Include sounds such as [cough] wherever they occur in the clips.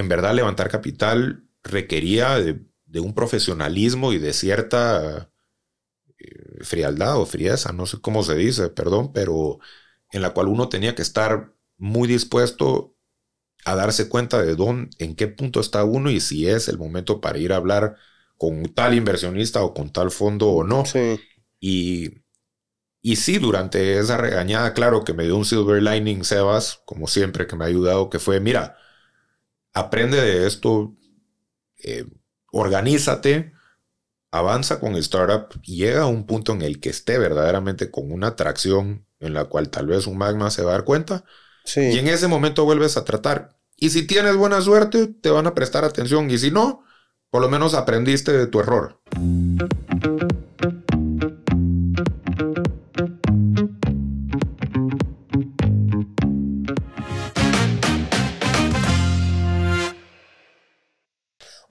en verdad levantar capital requería de, un profesionalismo y de cierta eh, frialdad o frieza, no sé cómo se dice, perdón, pero en la cual uno tenía que estar muy dispuesto a darse cuenta de dónde, en qué punto está uno y si es el momento para ir a hablar con tal inversionista o con tal fondo o no. Y, y sí, durante esa regañada, claro que me dio un silver lining Sebas, como siempre, que me ha ayudado, que fue, mira, aprende de esto, eh, organízate, avanza con el startup y llega a un punto en el que esté verdaderamente con una atracción en la cual tal vez un magma se va a dar cuenta. Y en ese momento vuelves a tratar. Y si tienes buena suerte, te van a prestar atención. Y si no, por lo menos aprendiste de tu error.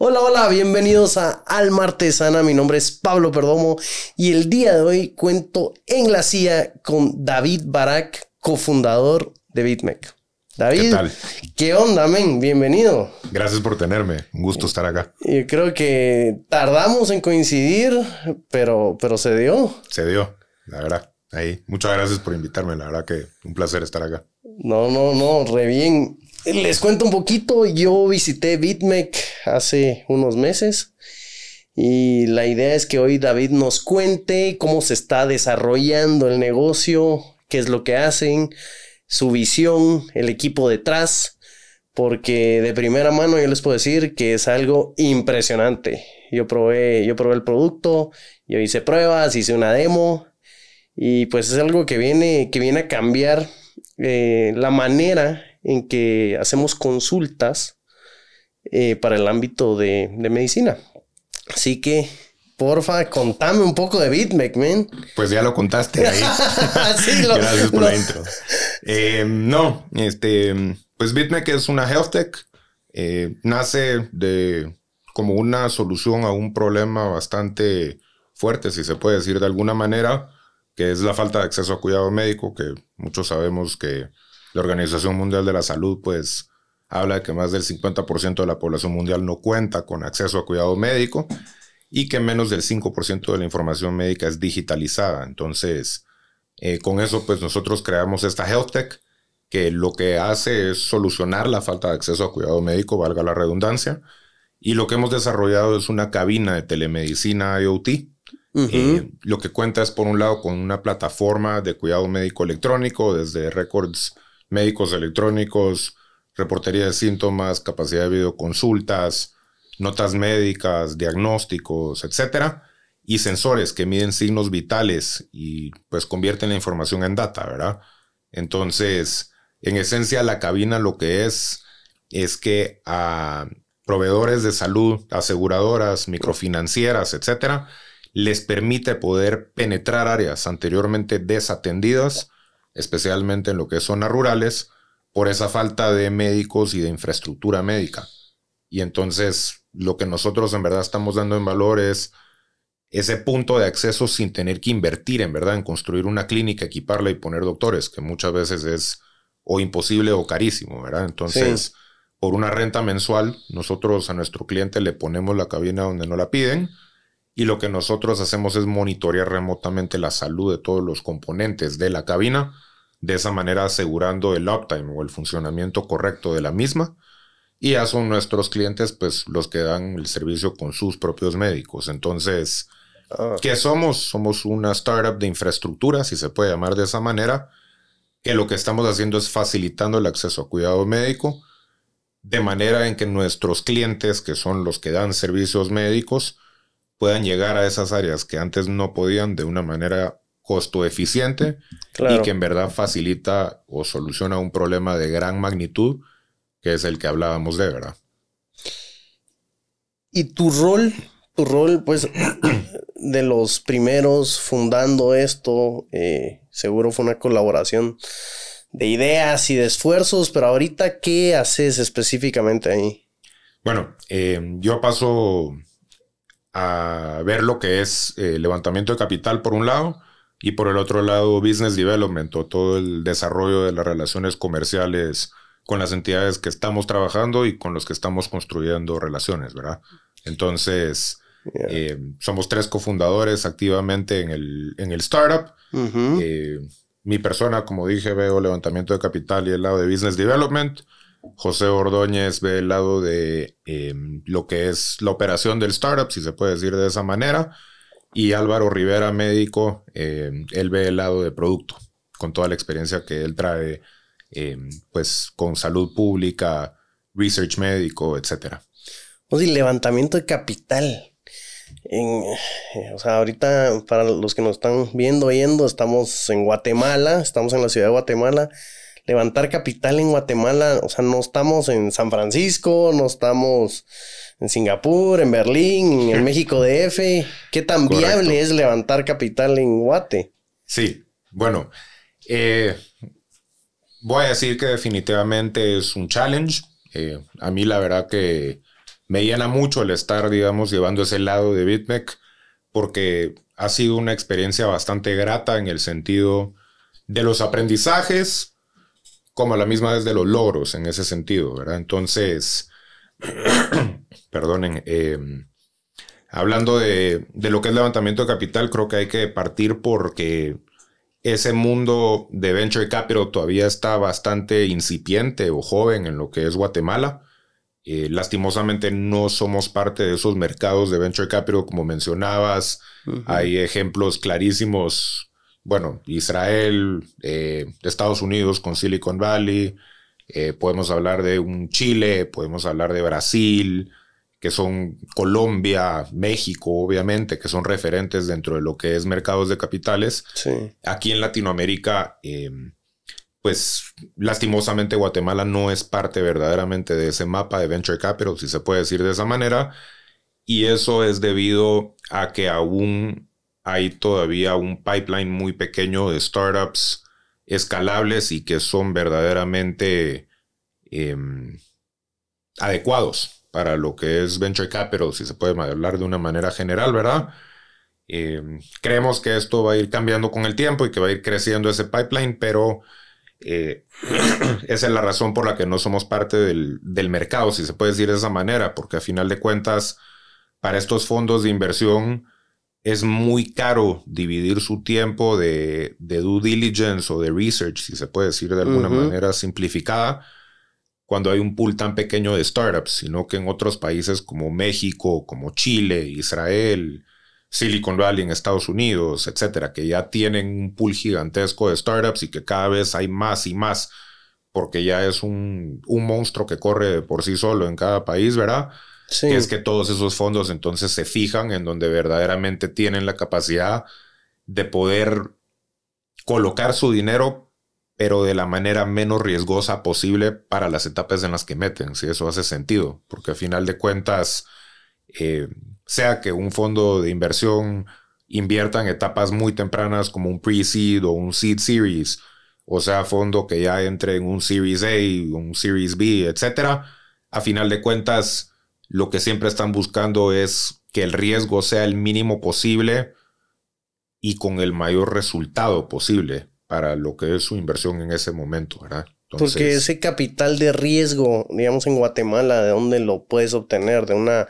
Hola, hola, bienvenidos a Alma Artesana. Mi nombre es Pablo Perdomo y el día de hoy cuento en la CIA con David Barak, cofundador de BitMec. David, ¿qué tal? ¿Qué onda, men? Bienvenido. Gracias por tenerme. Un gusto estar acá. Yo creo que tardamos en coincidir, pero, pero se dio. Se dio, la verdad. Ahí. Muchas gracias por invitarme. La verdad que un placer estar acá. No, no, no, re bien. Les cuento un poquito, yo visité BitMec hace unos meses y la idea es que hoy David nos cuente cómo se está desarrollando el negocio, qué es lo que hacen, su visión, el equipo detrás, porque de primera mano yo les puedo decir que es algo impresionante. Yo probé, yo probé el producto, yo hice pruebas, hice una demo y pues es algo que viene, que viene a cambiar eh, la manera en que hacemos consultas eh, para el ámbito de, medicina. Así que, porfa, contame un poco de BitMec, man. Pues ya lo contaste ahí. [laughs] Gracias por la intro. Eh, no, este, pues BitMec es una health tech. Eh, nace de como una solución a un problema bastante fuerte, si se puede decir de alguna manera, que es la falta de acceso a cuidado médico, que muchos sabemos que la Organización Mundial de la Salud, pues, habla de que más del 50% de la población mundial no cuenta con acceso a cuidado médico y que menos del 5% de la información médica es digitalizada. Entonces, eh, con eso, pues nosotros creamos esta Health Tech que lo que hace es solucionar la falta de acceso a cuidado médico, valga la redundancia. Y lo que hemos desarrollado es una cabina de telemedicina IoT. Eh, lo que cuenta es, por un lado, con una plataforma de cuidado médico electrónico, desde records médicos electrónicos, reportería de síntomas, capacidad de videoconsultas, notas médicas, diagnósticos, etcétera, y sensores que miden signos vitales y pues convierten la información en data, ¿verdad? Entonces, en esencia, la cabina lo que es es que a proveedores de salud, aseguradoras, microfinancieras, etcétera, les permite poder penetrar áreas anteriormente desatendidas especialmente en lo que es zonas rurales, por esa falta de médicos y de infraestructura médica. Y entonces lo que nosotros en verdad estamos dando en valor es ese punto de acceso sin tener que invertir en verdad en construir una clínica, equiparla y poner doctores, que muchas veces es o imposible o carísimo, ¿verdad? Entonces, por una renta mensual, nosotros a nuestro cliente le ponemos la cabina donde no la piden y lo que nosotros hacemos es monitorear remotamente la salud de todos los componentes de la cabina de esa manera asegurando el uptime o el funcionamiento correcto de la misma. Y ya son nuestros clientes, pues, los que dan el servicio con sus propios médicos. Entonces, ah. ¿qué somos? Somos una startup de infraestructura, si se puede llamar de esa manera, que lo que estamos haciendo es facilitando el acceso a cuidado médico, de manera en que nuestros clientes, que son los que dan servicios médicos, puedan llegar a esas áreas que antes no podían de una manera costo eficiente y que en verdad facilita o soluciona un problema de gran magnitud, que es el que hablábamos de, ¿verdad? Y tu rol, tu rol, pues, [clears throat] de los primeros fundando esto, eh, seguro fue una colaboración de ideas y de esfuerzos, pero ahorita, ¿qué haces específicamente ahí? Bueno, eh, yo paso a ver lo que es eh, levantamiento de capital por un lado y por el otro lado, business development o todo el desarrollo de las relaciones comerciales con las entidades que estamos trabajando y con los que estamos construyendo relaciones, ¿verdad? Entonces, eh, somos tres cofundadores activamente en el, en el startup. Eh, mi persona, como dije, veo levantamiento de capital y el lado de business development. José Ordóñez ve el lado de eh, lo que es la operación del startup, si se puede decir de esa manera. Y Álvaro Rivera, médico, él ve el lado de producto, con toda la experiencia que él trae, pues con salud pública, research médico, etcétera. O sea, levantamiento de capital. En, o sea, ahorita para los que nos están viendo, oyendo, estamos en Guatemala, estamos en la ciudad de Guatemala. Levantar capital en Guatemala, o sea, no estamos en San Francisco, no estamos en Singapur, en Berlín, en [laughs] México DF. ¿Qué tan viable es levantar capital en Guate? Sí, bueno, eh, voy a decir que definitivamente es un challenge. Eh, a mí la verdad que me llena mucho el estar, digamos, llevando ese lado de BitMEC, porque ha sido una experiencia bastante grata en el sentido de los aprendizajes, como a la misma vez de los logros en ese sentido, ¿verdad? Entonces, [clears throat] perdonen, em, hablando de, de lo que es levantamiento de capital, creo que hay que partir porque ese mundo de venture capital todavía está bastante incipiente o joven en lo que es Guatemala. Eh, lastimosamente no somos parte de esos mercados de venture capital como mencionabas. Hay ejemplos clarísimos, bueno, Israel, eh, Estados Unidos con Silicon Valley, eh, podemos hablar de un Chile, podemos hablar de Brasil, que son Colombia, México, obviamente, que son referentes dentro de lo que es mercados de capitales. Aquí en Latinoamérica pues lastimosamente Guatemala no es parte verdaderamente de ese mapa de venture capital, si se puede decir de esa manera, y eso es debido a que aún hay todavía un pipeline muy pequeño de startups escalables y que son verdaderamente em, adecuados para lo que es venture capital, si se puede hablar de una manera general, ¿verdad? Em, creemos que esto va a ir cambiando con el tiempo y que va a ir creciendo ese pipeline, pero eh, [clears throat] esa es la razón por la que no somos parte del, mercado, si se puede decir de esa manera, porque a final de cuentas, para estos fondos de inversión es muy caro dividir su tiempo de, due diligence o de research, si se puede decir de alguna manera simplificada, cuando hay un pool tan pequeño de startups, sino que en otros países como México, como Chile, Israel, Silicon Valley en Estados Unidos, etcétera, que ya tienen un pool gigantesco de startups y que cada vez hay más y más, porque ya es un, monstruo que corre por sí solo en cada país, ¿verdad? Sí. es que todos esos fondos entonces se fijan en donde verdaderamente tienen la capacidad de poder colocar su dinero, pero de la manera menos riesgosa posible para las etapas en las que meten, si eso hace sentido, porque al final de cuentas, eh, sea que un fondo de inversión invierta en etapas muy tempranas como un pre-seed o un seed series, o sea, fondo que ya entre en un Series A, un Series B, etcétera, a final de cuentas, lo que siempre están buscando es que el riesgo sea el mínimo posible y con el mayor resultado posible para lo que es su inversión en ese momento, ¿verdad? Porque ese capital de riesgo, digamos en Guatemala, ¿de dónde lo puedes obtener? ¿De una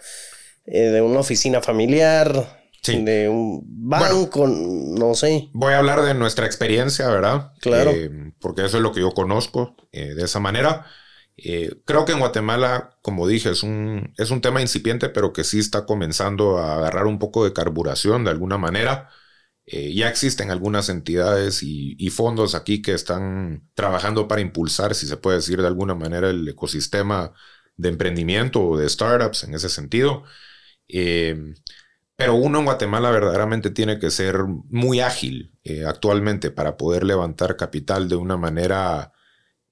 eh, de una oficina familiar, de un banco, no sé. Voy a hablar de nuestra experiencia, ¿verdad? Claro. Eh, porque eso es lo que yo conozco eh, de esa manera. Creo que en Guatemala, como dije, es un, es un tema incipiente, pero que sí está comenzando a agarrar un poco de carburación de alguna manera. ya existen algunas entidades y, fondos aquí que están trabajando para impulsar, si se puede decir de alguna manera, el ecosistema de emprendimiento o de startups en ese sentido. Eh, pero uno en Guatemala verdaderamente tiene que ser muy ágil eh, actualmente para poder levantar capital de una manera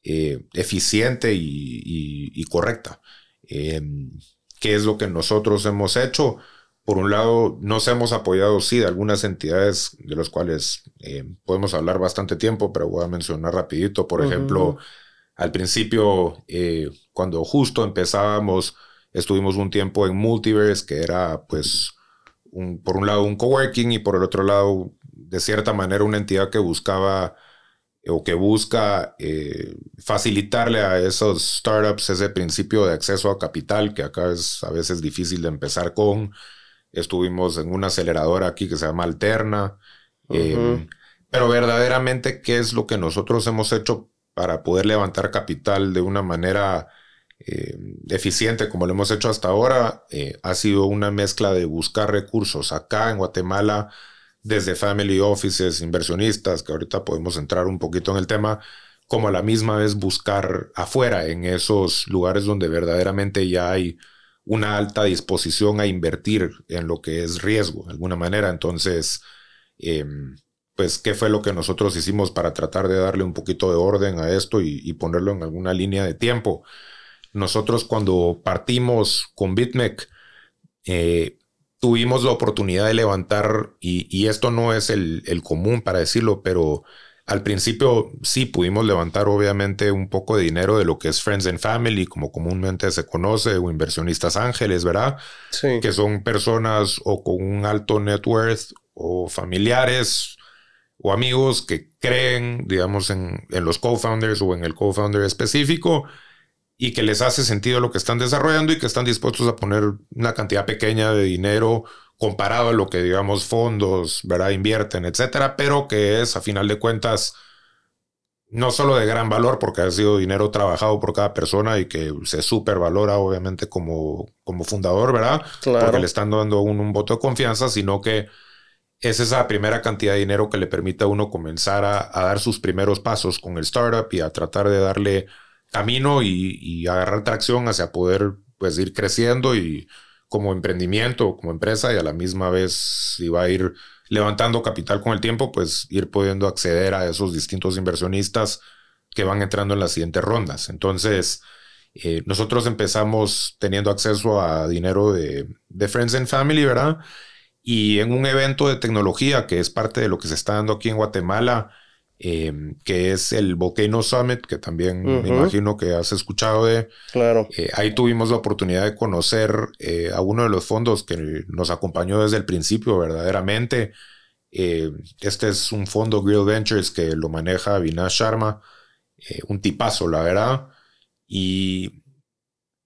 eh, eficiente y, correcta. ¿Qué es lo que nosotros hemos hecho? Por un lado, nos hemos apoyado, sí, de algunas entidades de las cuales podemos hablar bastante tiempo, pero voy a mencionar rapidito. Por ejemplo, al principio, cuando justo empezábamos Estuvimos un tiempo en Multiverse, que era pues un, por un lado un coworking y por el otro lado de cierta manera una entidad que buscaba o que busca eh, facilitarle a esos startups ese principio de acceso a capital que acá es a veces difícil de empezar con. Estuvimos en una aceleradora aquí que se llama Alterna. Em, pero verdaderamente, ¿qué es lo que nosotros hemos hecho para poder levantar capital de una manera em, eficiente como lo hemos hecho hasta ahora? Eh, ha sido una mezcla de buscar recursos acá en Guatemala desde family offices, inversionistas, que ahorita podemos entrar un poquito en el tema, como a la misma vez buscar afuera, en esos lugares donde verdaderamente ya hay una alta disposición a invertir en lo que es riesgo, de alguna manera. Entonces, em, pues, ¿qué fue lo que nosotros hicimos para tratar de darle un poquito de orden a esto y, ponerlo en alguna línea de tiempo? Nosotros cuando partimos con BitMEC, eh, tuvimos la oportunidad de levantar, y, esto no es el, común para decirlo, pero al principio sí pudimos levantar obviamente un poco de dinero de lo que es Friends and Family, como comúnmente se conoce, o inversionistas ángeles, ¿verdad? Sí. Que son personas o con un alto net worth o familiares o amigos que creen, digamos, en, en los co-founders o en el co-founder específico y que les hace sentido lo que están desarrollando y que están dispuestos a poner una cantidad pequeña de dinero comparado a lo que, digamos, fondos, ¿verdad? Invierten, etcétera, pero que es, a final de cuentas, no solo de gran valor, porque ha sido dinero trabajado por cada persona y que se supervalora, obviamente, como, como fundador, ¿verdad? Porque le están dando un, un voto de confianza, sino que es esa primera cantidad de dinero que le permite a uno comenzar a, a dar sus primeros pasos con el startup y a tratar de darle camino y, agarrar tracción hacia poder pues ir creciendo y como emprendimiento, como empresa y a la misma vez si va a ir levantando capital con el tiempo, pues ir pudiendo acceder a esos distintos inversionistas que van entrando en las siguientes rondas. Entonces, eh, nosotros empezamos teniendo acceso a dinero de, de Friends and Family, ¿verdad? Y en un evento de tecnología que es parte de lo que se está dando aquí en Guatemala, Em, que es el Volcano Summit, que también me imagino que has escuchado de. Claro. Eh, ahí tuvimos la oportunidad de conocer eh, a uno de los fondos que nos acompañó desde el principio, verdaderamente. Eh, este es un fondo Grill Ventures que lo maneja Vinash Sharma, un tipazo, la verdad. Y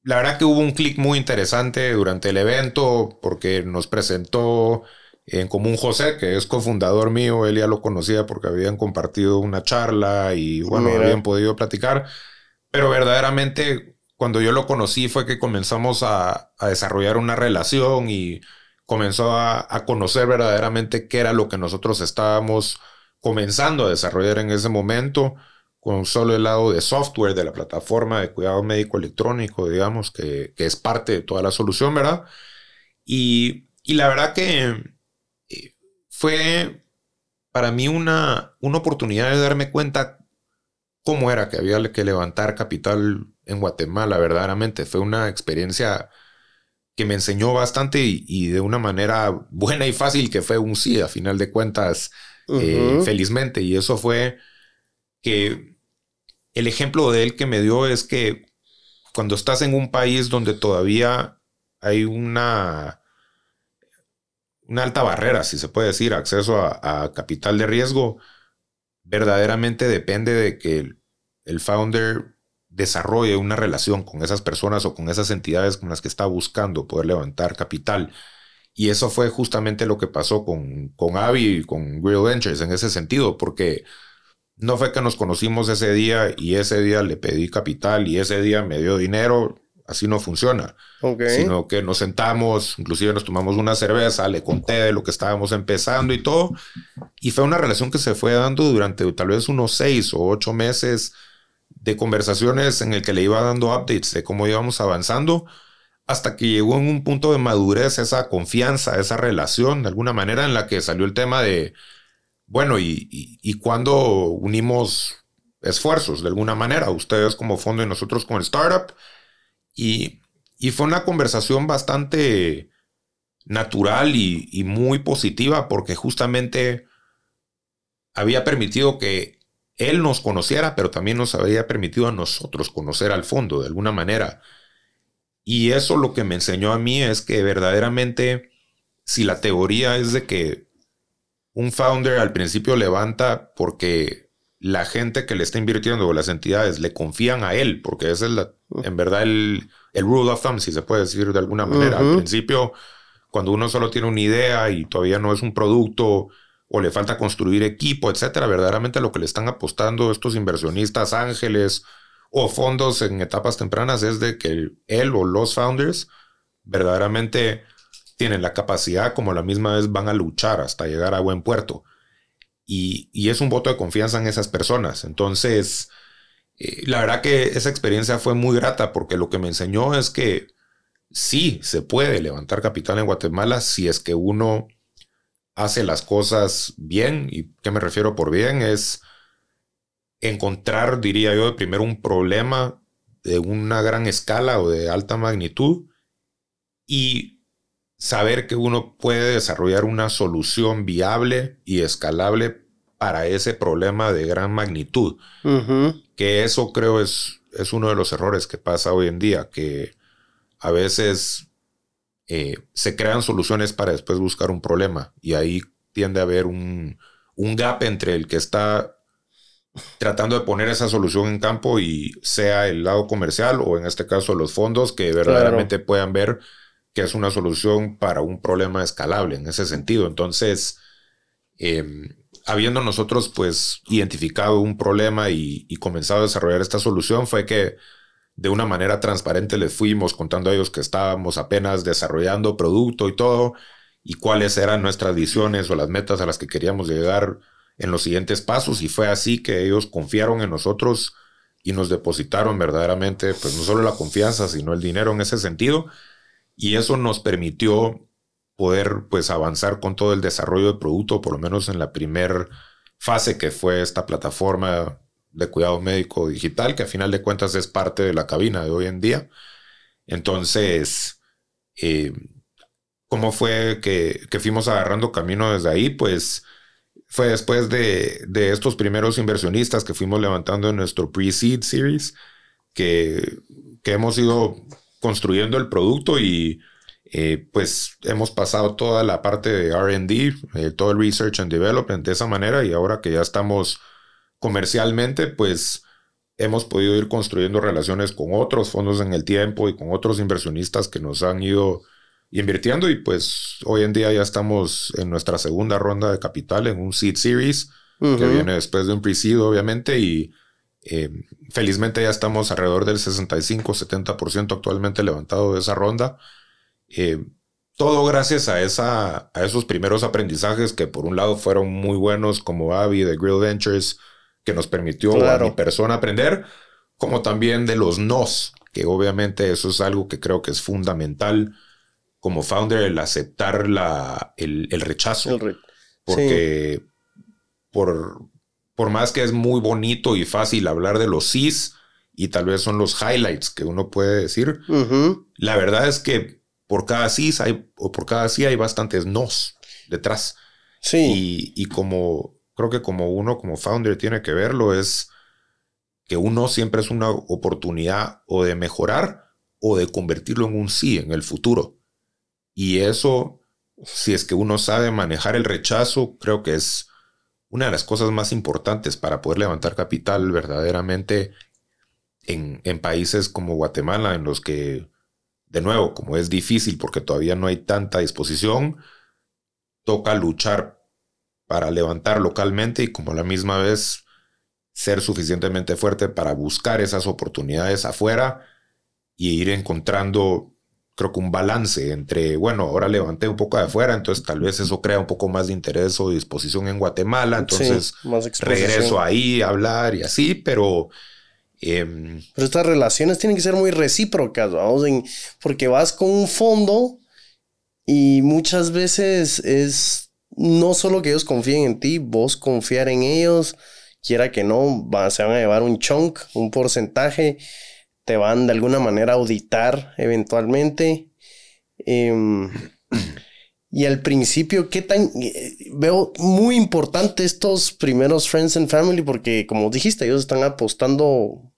la verdad que hubo un clic muy interesante durante el evento porque nos presentó en común José, que es cofundador mío, él ya lo conocía porque habían compartido una charla y bueno, habían podido platicar, pero verdaderamente cuando yo lo conocí fue que comenzamos a, desarrollar una relación y comenzó a, conocer verdaderamente qué era lo que nosotros estábamos comenzando a desarrollar en ese momento con solo el lado de software de la plataforma de cuidado médico electrónico, digamos, que, es parte de toda la solución, ¿verdad? Y, y la verdad que fue para mí una, una oportunidad de darme cuenta cómo era que había que levantar capital en Guatemala, verdaderamente. Fue una experiencia que me enseñó bastante y, de una manera buena y fácil, que fue un sí, a final de cuentas, eh, felizmente. Y eso fue que el ejemplo de él que me dio es que cuando estás en un país donde todavía hay una una alta barrera, si se puede decir, acceso a, capital de riesgo, verdaderamente depende de que el, founder desarrolle una relación con esas personas o con esas entidades con las que está buscando poder levantar capital. Y eso fue justamente lo que pasó con, con Avi y con Real Ventures en ese sentido, porque no fue que nos conocimos ese día y ese día le pedí capital y ese día me dio dinero así no funciona. Sino que nos sentamos, inclusive nos tomamos una cerveza, le conté de lo que estábamos empezando y todo. Y fue una relación que se fue dando durante tal vez unos seis o ocho meses de conversaciones en el que le iba dando updates de cómo íbamos avanzando hasta que llegó en un punto de madurez esa confianza, esa relación, de alguna manera en la que salió el tema de, bueno, y, y, y cuando unimos esfuerzos de alguna manera, ustedes como fondo y nosotros como startup, y, fue una conversación bastante natural y, muy positiva porque justamente había permitido que él nos conociera, pero también nos había permitido a nosotros conocer al fondo de alguna manera. Y eso lo que me enseñó a mí es que verdaderamente, si la teoría es de que un founder al principio levanta porque la gente que le está invirtiendo o las entidades le confían a él, porque ese es la, en verdad el, el rule of thumb, si se puede decir de alguna manera. Al principio, cuando uno solo tiene una idea y todavía no es un producto o le falta construir equipo, etcétera, verdaderamente lo que le están apostando estos inversionistas ángeles o fondos en etapas tempranas es de que él o los founders verdaderamente tienen la capacidad, como la misma vez van a luchar hasta llegar a buen puerto. Y, es un voto de confianza en esas personas. Entonces, eh, la verdad que esa experiencia fue muy grata porque lo que me enseñó es que sí se puede levantar capital en Guatemala si es que uno hace las cosas bien. ¿Y qué me refiero por bien? Es encontrar, diría yo, primero un problema de una gran escala o de alta magnitud y saber que uno puede desarrollar una solución viable y escalable para ese problema de gran magnitud. Que eso creo es, es uno de los errores que pasa hoy en día, que a veces eh, se crean soluciones para después buscar un problema y ahí tiende a haber un, un gap entre el que está tratando de poner esa solución en campo y sea el lado comercial o en este caso los fondos que verdaderamente puedan ver que es una solución para un problema escalable en ese sentido. Entonces, em, habiendo nosotros pues identificado un problema y, comenzado a desarrollar esta solución fue que de una manera transparente les fuimos contando a ellos que estábamos apenas desarrollando producto y todo y cuáles eran nuestras visiones o las metas a las que queríamos llegar en los siguientes pasos. Y fue así que ellos confiaron en nosotros y nos depositaron verdaderamente pues no solo la confianza sino el dinero en ese sentido. Y eso nos permitió poder pues avanzar con todo el desarrollo de producto, por lo menos en la primera fase que fue esta plataforma de cuidado médico digital, que a final de cuentas es parte de la cabina de hoy en día. Entonces, eh, ¿cómo fue que, fuimos agarrando camino desde ahí? Pues fue después de, de estos primeros inversionistas que fuimos levantando en nuestro pre-seed series, que, que hemos ido construyendo el producto y eh, pues hemos pasado toda la parte de RD, eh, todo el Research and Development de esa manera y ahora que ya estamos comercialmente, pues hemos podido ir construyendo relaciones con otros fondos en el tiempo y con otros inversionistas que nos han ido invirtiendo y pues hoy en día ya estamos en nuestra segunda ronda de capital en un seed series que viene después de un pre-seed obviamente y eh, felizmente ya estamos alrededor del 65-70% actualmente levantado de esa ronda. Eh, todo gracias a, esa, a esos primeros aprendizajes que por un lado fueron muy buenos como Avi de Grill Ventures, que nos permitió a mi persona aprender, como también de los nos, que obviamente eso es algo que creo que es fundamental como founder, el aceptar la, el, rechazo. porque por, por más que es muy bonito y fácil hablar de los sís y tal vez son los highlights que uno puede decir, la verdad es que por cada sí hay, o por cada sí hay bastantes nos detrás. Sí. Y, como creo que como uno como founder tiene que verlo es que uno siempre es una oportunidad o de mejorar o de convertirlo en un sí en el futuro. Y eso, si es que uno sabe manejar el rechazo, creo que es una de las cosas más importantes para poder levantar capital verdaderamente en, países como Guatemala, en los que, de nuevo, como es difícil porque todavía no hay tanta disposición, toca luchar para levantar localmente y como a la misma vez ser suficientemente fuerte para buscar esas oportunidades afuera y ir encontrando creo que un balance entre, bueno, ahora levanté un poco de afuera, entonces tal vez eso crea un poco más de interés o disposición en Guatemala, entonces regreso ahí a hablar y así, pero... Em, pero estas relaciones tienen que ser muy recíprocas, vamos, porque vas con un fondo y muchas veces es no solo que ellos confíen en ti, vos confiar en ellos, quiera que no, se van a llevar un chunk, un porcentaje te van de alguna manera a auditar eventualmente. Em, y al principio, ¿qué tan... Eh, veo muy importante estos primeros Friends and Family porque, como dijiste, ellos están apostando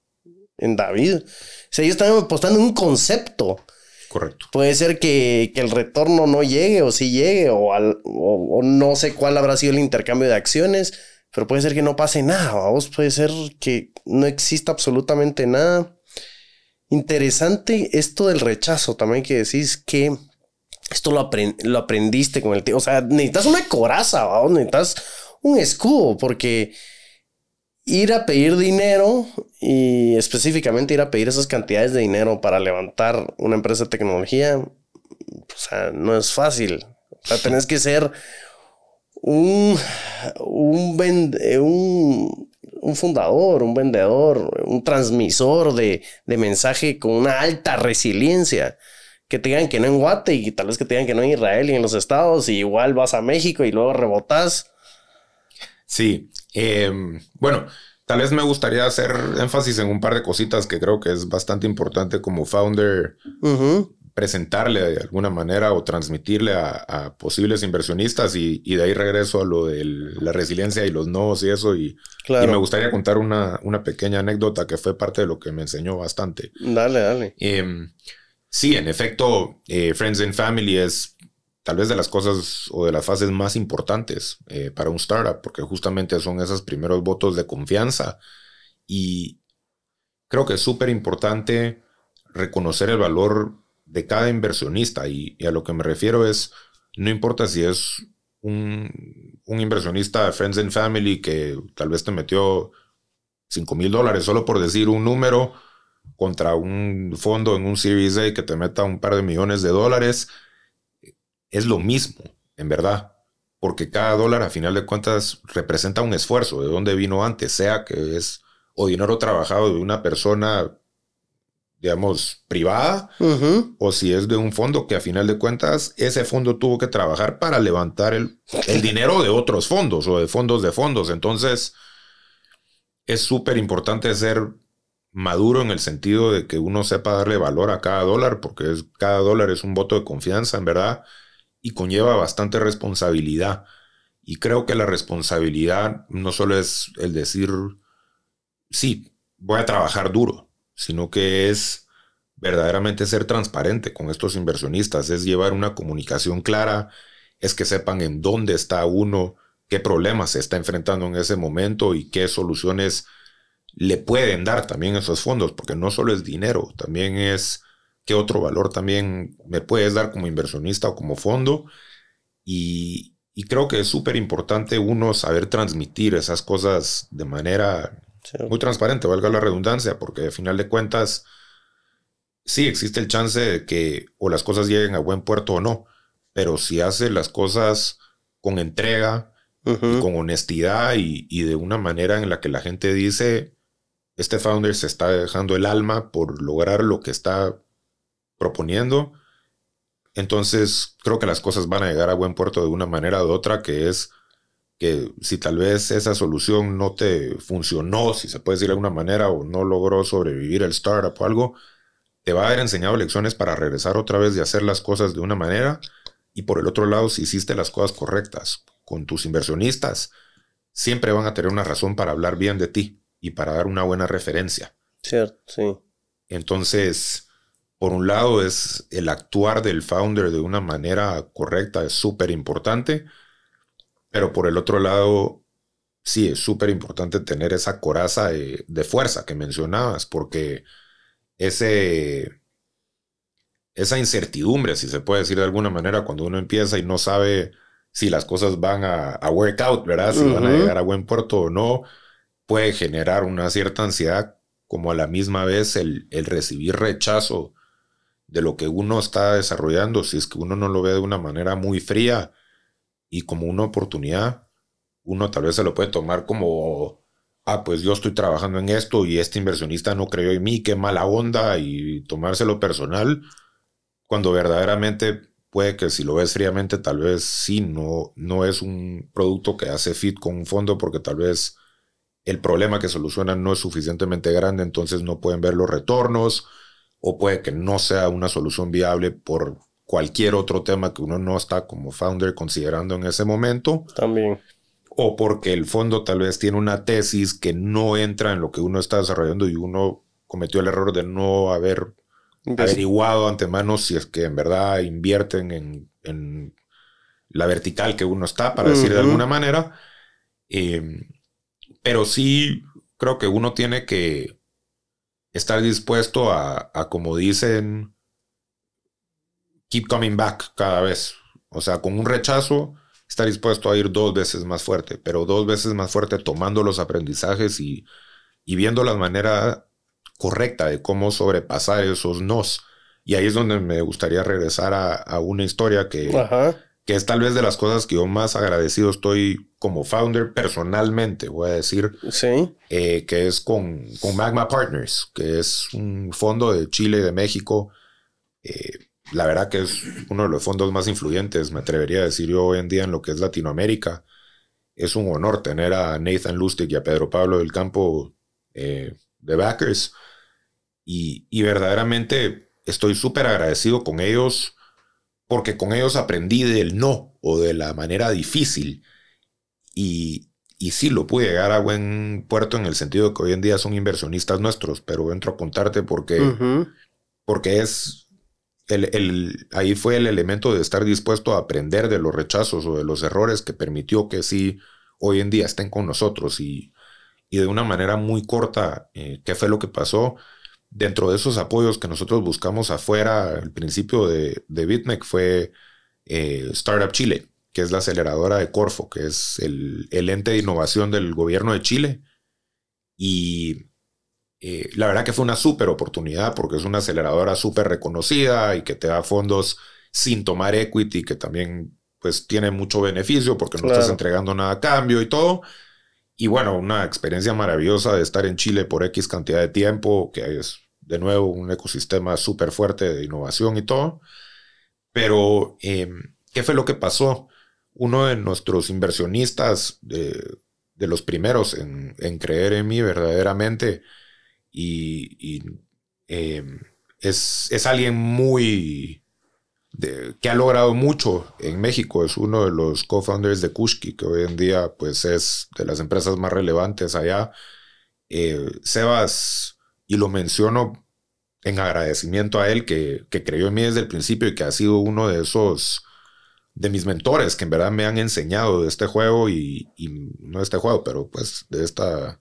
en David. O sea, ellos están apostando en un concepto. Correcto. Puede ser que, el retorno no llegue o sí llegue o, o, no sé cuál habrá sido el intercambio de acciones, pero puede ser que no pase nada, vos puede ser que no exista absolutamente nada. Interesante esto del rechazo también que decís que esto lo, lo aprendiste con el tiempo. O sea, necesitas una coraza, ¿vamos? necesitas un escudo, porque ir a pedir dinero y específicamente ir a pedir esas cantidades de dinero para levantar una empresa de tecnología, o sea, no es fácil. O sea, tenés que ser un, un, un, un fundador, un vendedor, un transmisor de, de mensaje con una alta resiliencia que te digan que no en Guate y tal vez que te digan que no en Israel y en los estados y igual vas a México y luego rebotas. Sí, em, bueno, tal vez me gustaría hacer énfasis en un par de cositas que creo que es bastante importante como founder presentarle de alguna manera o transmitirle a, posibles inversionistas y, de ahí regreso a lo de la resiliencia y los no y eso y, me gustaría contar una, una, pequeña anécdota que fue parte de lo que me enseñó bastante. Dale, dale. Em, Sí, en efecto, eh, Friends and Family es tal vez de las cosas o de las fases más importantes eh, para un startup, porque justamente son esos primeros votos de confianza. Y creo que es súper importante reconocer el valor de cada inversionista. Y, a lo que me refiero es, no importa si es un, un inversionista de Friends and Family que tal vez te metió 5 mil dólares solo por decir un número contra un fondo en un Series A que te meta un par de millones de dólares, es lo mismo, en verdad. Porque cada dólar, a final de cuentas, representa un esfuerzo de dónde vino antes, sea que es o dinero trabajado de una persona, digamos, privada, o si es de un fondo que a final de cuentas ese fondo tuvo que trabajar para levantar el, el dinero de otros fondos o de fondos de fondos. Entonces, es súper importante ser maduro en el sentido de que uno sepa darle valor a cada dólar, porque es, cada dólar es un voto de confianza, en verdad, y conlleva bastante responsabilidad. Y creo que la responsabilidad no solo es el decir, sí, voy a trabajar duro, sino que es verdaderamente ser transparente con estos inversionistas, es llevar una comunicación clara, es que sepan en dónde está uno, qué problemas se está enfrentando en ese momento y qué soluciones le pueden dar también esos fondos, porque no solo es dinero, también es qué otro valor también me puedes dar como inversionista o como fondo. Y, creo que es súper importante uno saber transmitir esas cosas de manera muy transparente, valga la redundancia, porque al final de cuentas, sí existe el chance de que o las cosas lleguen a buen puerto o no, pero si hace las cosas con entrega, con honestidad y, y, de una manera en la que la gente dice, este founder se está dejando el alma por lograr lo que está proponiendo. Entonces creo que las cosas van a llegar a buen puerto de una manera u otra, que es que si tal vez esa solución no te funcionó, si se puede decir de alguna manera, o no logró sobrevivir el startup o algo, te va a haber enseñado lecciones para regresar otra vez y hacer las cosas de una manera. Y por el otro lado, si hiciste las cosas correctas con tus inversionistas, siempre van a tener una razón para hablar bien de ti y para dar una buena referencia. Cierto, sí. Entonces, por un lado es el actuar del founder de una manera correcta, es súper importante, pero por el otro lado, sí, es súper importante tener esa coraza de, fuerza que mencionabas, porque ese, esa incertidumbre, si se puede decir de alguna manera, cuando uno empieza y no sabe si las cosas van a, work out, ¿verdad? Si van a llegar a buen puerto o no, puede generar una cierta ansiedad, como a la misma vez el, recibir rechazo de lo que uno está desarrollando, si es que uno no lo ve de una manera muy fría y como una oportunidad, uno tal vez se lo puede tomar como, ah, pues yo estoy trabajando en esto y este inversionista no creyó en mí, qué mala onda, y tomárselo personal, cuando verdaderamente puede que si lo ves fríamente, tal vez sí, no, no es un producto que hace fit con un fondo porque tal vez el problema que solucionan no es suficientemente grande, entonces no pueden ver los retornos, o puede que no sea una solución viable por cualquier otro tema que uno no está como founder considerando en ese momento. También. O porque el fondo tal vez tiene una tesis que no entra en lo que uno está desarrollando y uno cometió el error de no haber averiguado antemano si es que en verdad invierten en, la vertical que uno está, para decir de alguna manera. Eh, pero sí creo que uno tiene que estar dispuesto a, a, como dicen, keep coming back cada vez. O sea, con un rechazo, estar dispuesto a ir dos veces más fuerte, pero dos veces más fuerte tomando los aprendizajes y, y viendo la manera correcta de cómo sobrepasar esos nos. Y ahí es donde me gustaría regresar a, a una historia que, que es tal vez de las cosas que yo más agradecido estoy como founder personalmente, voy a decir. Sí. Eh, que es con, con, Magma Partners, que es un fondo de Chile y de México. Eh, la verdad que es uno de los fondos más influyentes, me atrevería a decir yo hoy en día en lo que es Latinoamérica. Es un honor tener a Nathan Lustig y a Pedro Pablo del Campo eh, de Backers. Y, y verdaderamente estoy súper agradecido con ellos porque con ellos aprendí del no o de la manera difícil. Y, y sí, lo pude llegar a buen puerto en el sentido de que hoy en día son inversionistas nuestros, pero entro a contarte porque, porque es el, el, ahí fue el elemento de estar dispuesto a aprender de los rechazos o de los errores que permitió que sí hoy en día estén con nosotros y, y de una manera muy corta, eh, ¿qué fue lo que pasó? Dentro de esos apoyos que nosotros buscamos afuera al principio de, de BitMEC fue eh, Startup Chile, que es la aceleradora de Corfo, que es el, ente de innovación del gobierno de Chile. Y eh, la verdad que fue una súper oportunidad porque es una aceleradora súper reconocida y que te da fondos sin tomar equity, que también pues tiene mucho beneficio porque no estás entregando nada a cambio y todo. Y bueno, una experiencia maravillosa de estar en Chile por X cantidad de tiempo, que es de nuevo un ecosistema súper fuerte de innovación y todo. Pero, em, ¿qué fue lo que pasó? Uno de nuestros inversionistas, de, los primeros en, creer en mí verdaderamente, y, em, es, es, alguien muy... que ha logrado mucho en México, es uno de los co-founders de Kushki, que hoy en día pues es de las empresas más relevantes allá. Eh, Sebas y lo menciono en agradecimiento a él que, creyó en mí desde el principio y que ha sido uno de esos de mis mentores que en verdad me han enseñado de este juego y, no de este juego, pero pues de esta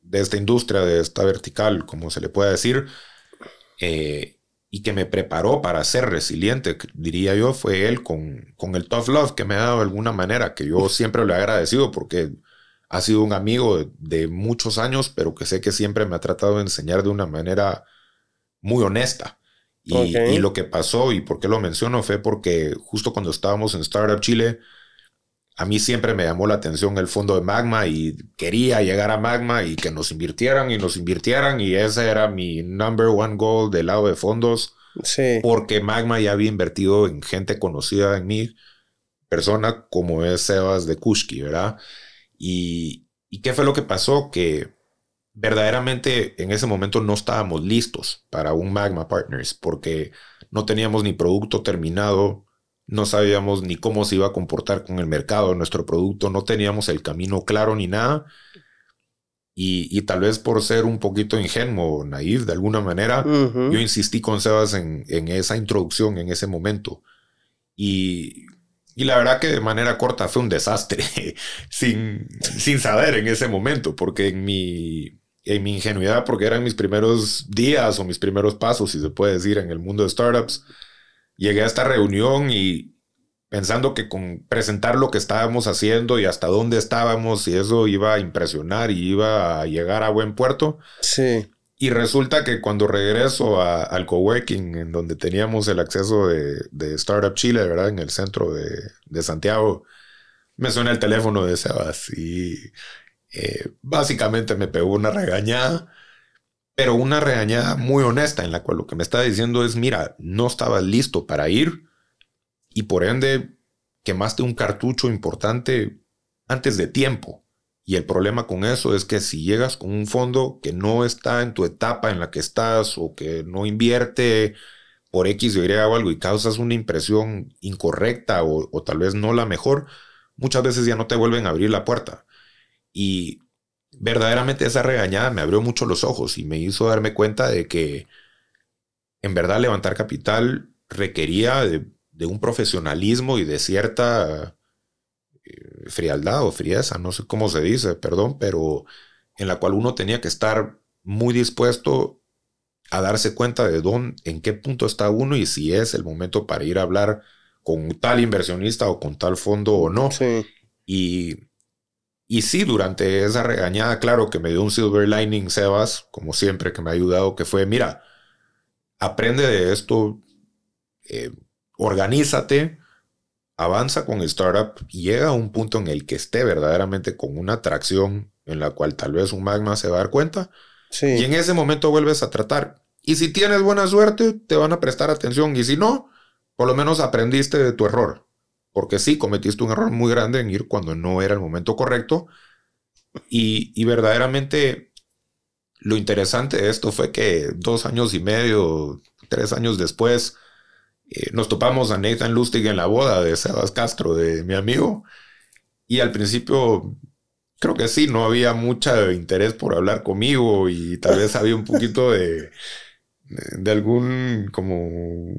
de esta industria, de esta vertical, como se le puede decir, eh, y que me preparó para ser resiliente, diría yo, fue él con, con el tough love que me ha dado de alguna manera, que yo siempre le he agradecido porque ha sido un amigo de, muchos años, pero que sé que siempre me ha tratado de enseñar de una manera muy honesta. Y, lo que pasó y por qué lo menciono fue porque justo cuando estábamos en Startup Chile, a mí siempre me llamó la atención el fondo de Magma y quería llegar a Magma y que nos invirtieran y nos invirtieran y ese era mi number one goal del lado de fondos. Sí. Porque Magma ya había invertido en gente conocida en mí, persona como es Sebas de Kushki, ¿verdad? Y, qué fue lo que pasó? Que verdaderamente en ese momento no estábamos listos para un Magma Partners porque no teníamos ni producto terminado, no sabíamos ni cómo se iba a comportar con el mercado nuestro producto, no teníamos el camino claro ni nada. Y, tal vez por ser un poquito ingenuo, naive de alguna manera, yo insistí con Sebas en, en, esa introducción en ese momento. Y y la verdad que de manera corta fue un desastre, [laughs] sin, sin saber en ese momento, porque en mi, en mi ingenuidad, porque eran mis primeros días o mis primeros pasos, si se puede decir, en el mundo de startups, llegué a esta reunión y pensando que con presentar lo que estábamos haciendo y hasta dónde estábamos y eso iba a impresionar y iba a llegar a buen puerto. Sí. Y resulta que cuando regreso al coworking, en donde teníamos el acceso de, Startup Chile, ¿verdad? En el centro de, Santiago, me suena el teléfono de Sebas y eh, básicamente me pegó una regañada, pero una regañada muy honesta en la cual lo que me está diciendo es, mira, no estabas listo para ir y por ende quemaste un cartucho importante antes de tiempo. Y el problema con eso es que si llegas con un fondo que no está en tu etapa en la que estás o que no invierte por X o Y o algo y causas una impresión incorrecta o, tal vez no la mejor, muchas veces ya no te vuelven a abrir la puerta. Y verdaderamente esa regañada me abrió mucho los ojos y me hizo darme cuenta de que en verdad levantar capital requería de un profesionalismo y de cierta frialdad o frieza, no sé cómo se dice, perdón, pero en la cual uno tenía que estar muy dispuesto a darse cuenta de dónde, en qué punto está uno y si es el momento para ir a hablar con tal inversionista o con tal fondo o no. Y, y sí, durante esa regañada, claro que me dio un silver lining Sebas, como siempre, que me ha ayudado, que fue, mira, aprende de esto, eh, organízate, avanza con el startup y llega a un punto en el que esté verdaderamente con una atracción en la cual tal vez un magma se va a dar cuenta. Y en ese momento vuelves a tratar. Y si tienes buena suerte, te van a prestar atención. Y si no, por lo menos aprendiste de tu error. Porque sí, cometiste un error muy grande en ir cuando no era el momento correcto. Y, y verdaderamente lo interesante de esto fue que dos años y medio, tres años después, eh, nos topamos a Nathan Lustig en la boda de Sebas Castro, de mi amigo. Y al principio creo que sí, no había mucho interés por hablar conmigo y tal vez había un poquito de, de algún como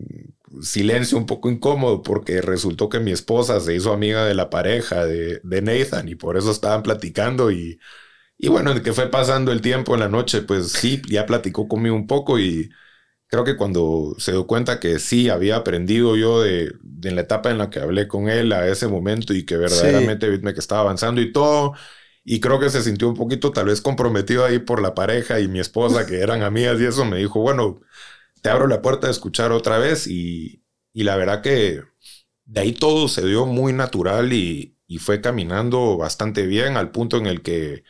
silencio un poco incómodo porque resultó que mi esposa se hizo amiga de la pareja de, de Nathan y por eso estaban platicando y, y bueno, que fue pasando el tiempo en la noche, pues sí, ya platicó conmigo un poco y creo que cuando se dio cuenta que sí había aprendido yo de, en la etapa en la que hablé con él a ese momento y que verdaderamente vi que estaba avanzando y todo. Y creo que se sintió un poquito tal vez comprometido ahí por la pareja y mi esposa que eran amigas y eso me dijo, bueno, te abro la puerta de escuchar otra vez y, y la verdad que de ahí todo se dio muy natural y, y fue caminando bastante bien al punto en el que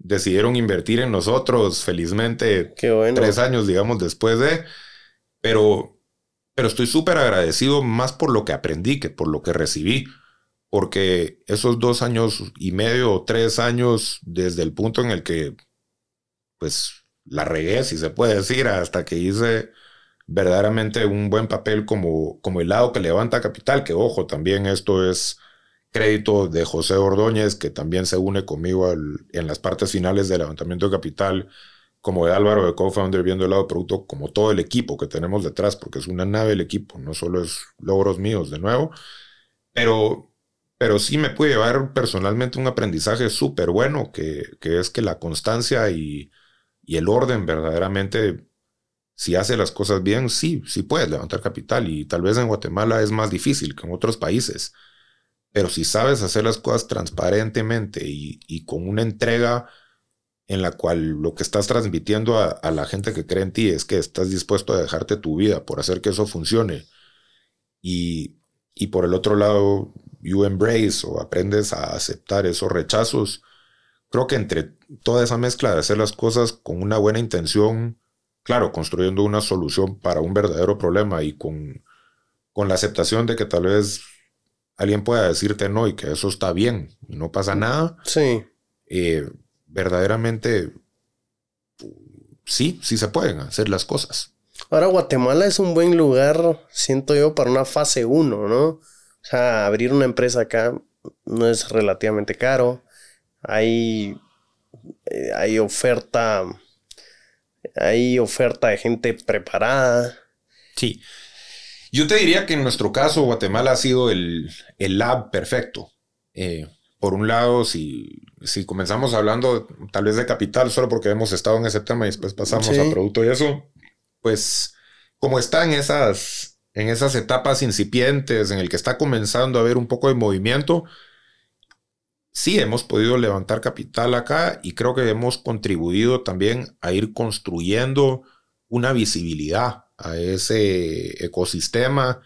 decidieron invertir en nosotros, felizmente, tres años, digamos, después de, pero, pero estoy súper agradecido más por lo que aprendí que por lo que recibí, porque esos dos años y medio o tres años desde el punto en el que, pues, la regué, si se puede decir, hasta que hice verdaderamente un buen papel como, como el lado que levanta capital, que ojo, también esto es crédito de José Ordóñez, que también se une conmigo en las partes finales del levantamiento de capital, como de Álvaro de co-founder viendo el lado producto, como todo el equipo que tenemos detrás, porque es una nave el equipo, no solo es logros míos de nuevo, pero, pero sí me puede llevar personalmente un aprendizaje súper bueno, que, que, es que la constancia y, y el orden verdaderamente si hace las cosas bien, sí, sí puedes levantar capital y tal vez en Guatemala es más difícil que en otros países. Pero si sabes hacer las cosas transparentemente y, con una entrega en la cual lo que estás transmitiendo a, la gente que cree en ti es que estás dispuesto a dejarte tu vida por hacer que eso funcione. Y, y por el otro lado, you embrace o aprendes a aceptar esos rechazos. Creo que entre toda esa mezcla de hacer las cosas con una buena intención, claro, construyendo una solución para un verdadero problema y con, con la aceptación de que tal vez alguien pueda decirte no y que eso está bien, no pasa nada. Sí. Eh, verdaderamente, sí, sí se pueden hacer las cosas. Ahora, Guatemala es un buen lugar, siento yo, para una fase 1, ¿no? O sea, abrir una empresa acá no es relativamente caro. Hay, eh, hay oferta, hay oferta de gente preparada. Sí. Yo te diría que en nuestro caso Guatemala ha sido el, lab perfecto. Eh, por un lado, si, si comenzamos hablando tal vez de capital, solo porque hemos estado en ese tema y después pasamos a producto y eso, pues como está en esas, en esas etapas incipientes, en el que está comenzando a haber un poco de movimiento, sí hemos podido levantar capital acá y creo que hemos contribuido también a ir construyendo una visibilidad a ese ecosistema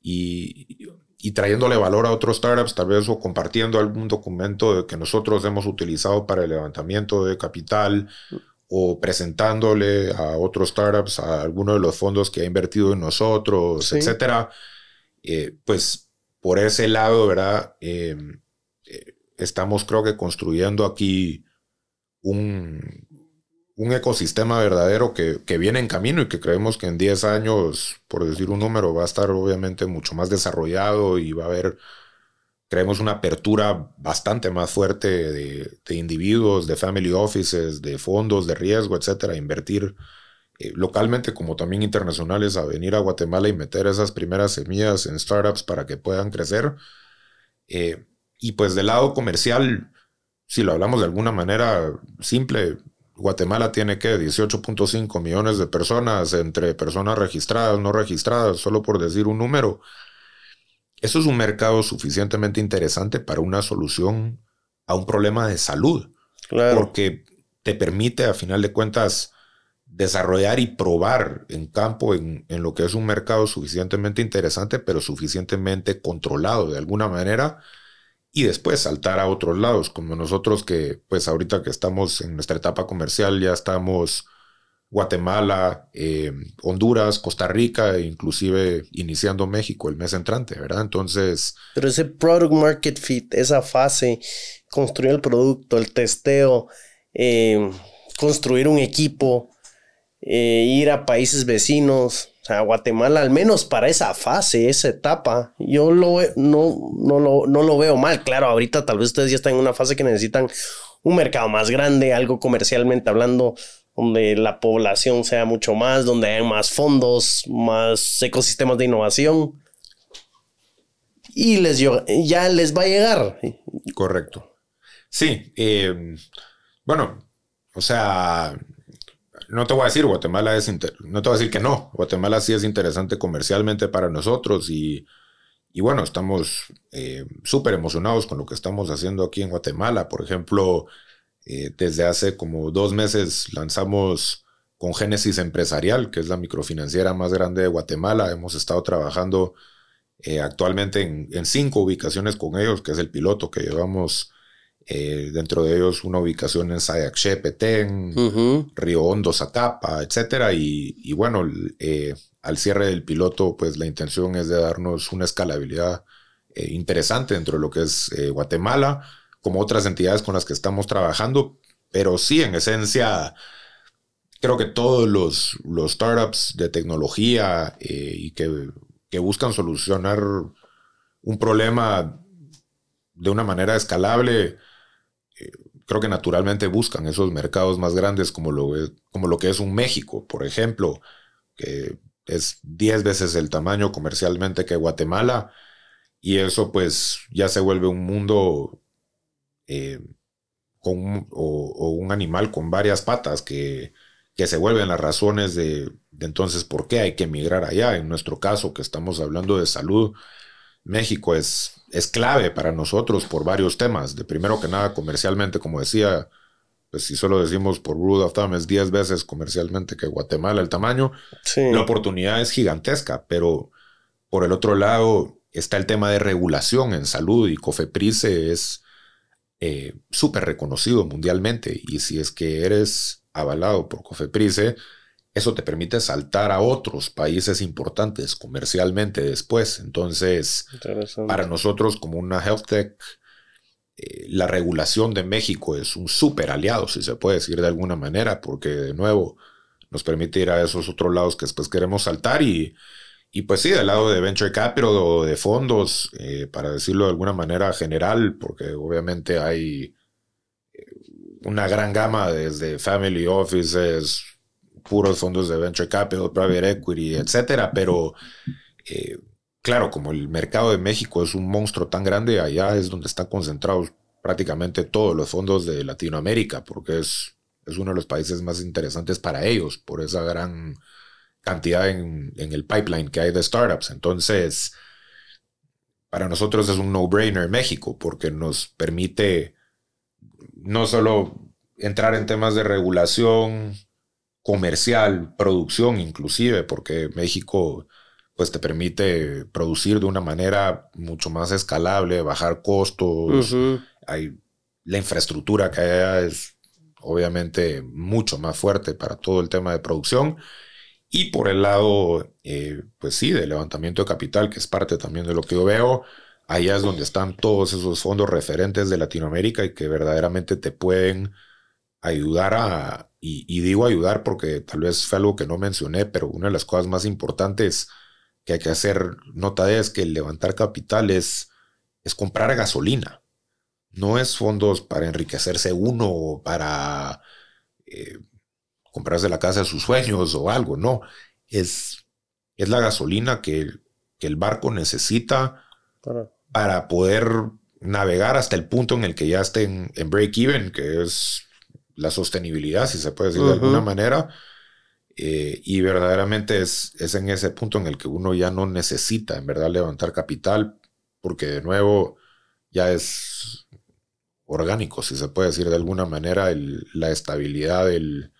y, trayéndole valor a otros startups, tal vez o compartiendo algún documento que nosotros hemos utilizado para el levantamiento de capital o presentándole a otros startups a alguno de los fondos que ha invertido en nosotros, etcétera. Eh, pues por ese lado, ¿verdad? Eh, eh, estamos creo que construyendo aquí un, un ecosistema verdadero que, viene en camino y que creemos que en 10 años, por decir un número, va a estar obviamente mucho más desarrollado y va a haber, creemos, una apertura bastante más fuerte de, individuos, de family offices, de fondos de riesgo, etcétera, invertir eh, localmente como también internacionales a venir a Guatemala y meter esas primeras semillas en startups para que puedan crecer. Eh, y pues del lado comercial, si lo hablamos de alguna manera simple, Guatemala tiene que 18.5 millones de personas entre personas registradas, no registradas, solo por decir un número. Eso es un mercado suficientemente interesante para una solución a un problema de salud. Porque te permite, a final de cuentas, desarrollar y probar en campo en, en, lo que es un mercado suficientemente interesante, pero suficientemente controlado de alguna manera, y después saltar a otros lados, como nosotros que, pues ahorita que estamos en nuestra etapa comercial, ya estamos Guatemala, eh, Honduras, Costa Rica e inclusive iniciando México el mes entrante, ¿verdad? Entonces... Pero ese product market fit, esa fase, construir el producto, el testeo, eh, construir un equipo, eh, ir a países vecinos, sea, Guatemala, al menos para esa fase, esa etapa, yo lo, no, no, lo, no lo veo mal. Claro, ahorita tal vez ustedes ya están en una fase que necesitan un mercado más grande, algo comercialmente hablando, donde la población sea mucho más, donde hay más fondos, más ecosistemas de innovación. Y les, ya les va a llegar. Correcto. Sí. Eh, bueno, o sea, no te voy a decir, Guatemala es, no te voy a decir que no, Guatemala sí es interesante comercialmente para nosotros y, bueno, estamos eh, súper emocionados con lo que estamos haciendo aquí en Guatemala. Por ejemplo, eh, desde hace como dos meses lanzamos con Génesis Empresarial, que es la microfinanciera más grande de Guatemala. Hemos estado trabajando eh, actualmente en, en, cinco ubicaciones con ellos, que es el piloto que llevamos eh, dentro de ellos una ubicación en Sayaxche, Petén, Río Hondo, Zacapa, etc. Y, bueno, eh, al cierre del piloto, pues la intención es de darnos una escalabilidad eh, interesante dentro de lo que es Guatemala, como otras entidades con las que estamos trabajando, pero sí, en esencia, creo que todos los, los startups de tecnología y que, que buscan solucionar un problema de una manera escalable, creo que naturalmente buscan esos mercados más grandes como lo, como lo que es un México, por ejemplo, que es 10 veces el tamaño comercialmente que Guatemala, y eso pues ya se vuelve un mundo eh, o, un animal con varias patas que, que se vuelven las razones de, de, entonces por qué hay que emigrar allá. En nuestro caso, que estamos hablando de salud, México es es clave para nosotros por varios temas. De primero que nada, comercialmente, como decía, pues si solo decimos por rule of thumb, es 10 veces comercialmente que Guatemala el tamaño. La oportunidad es gigantesca, pero por el otro lado está el tema de regulación en salud y Cofeprice es eh, súper reconocido mundialmente. Y si es que eres avalado por Cofeprice, eso te permite saltar a otros países importantes comercialmente después. Entonces, para nosotros como una health tech, eh, la regulación de México es un súper aliado, si se puede decir de alguna manera, porque de nuevo nos permite ir a esos otros lados que después queremos saltar y, y pues sí, del lado de venture capital o de fondos, eh, para decirlo de alguna manera general, porque obviamente hay eh, una gran gama desde family offices, puros fondos de venture capital, private equity, etcétera, pero eh, claro, como el mercado de México es un monstruo tan grande, allá es donde están concentrados prácticamente todos los fondos de Latinoamérica, porque es, es uno de los países más interesantes para ellos, por esa gran cantidad en, en el pipeline que hay de startups. Entonces, para nosotros es un no-brainer México, porque nos permite no solo entrar en temas de regulación, comercial, producción inclusive, porque México pues te permite producir de una manera mucho más escalable, bajar costos, hay, la infraestructura que hay es obviamente mucho más fuerte para todo el tema de producción. Y por el lado, eh, pues sí, de levantamiento de capital, que es parte también de lo que yo veo, allá es donde están todos esos fondos referentes de Latinoamérica y que verdaderamente te pueden ayudar a, y, digo ayudar porque tal vez fue algo que no mencioné, pero una de las cosas más importantes que hay que hacer nota es que levantar capital es, comprar gasolina. No es fondos para enriquecerse uno o para eh, comprarse la casa de sus sueños o algo, no. Es, es la gasolina que, el barco necesita para, poder navegar hasta el punto en el que ya estén en break-even, que es la sostenibilidad, si se puede decir de alguna manera. Eh, y verdaderamente es, es en ese punto en el que uno ya no necesita, en verdad, levantar capital, porque de nuevo ya es orgánico, si se puede decir de alguna manera, la estabilidad del,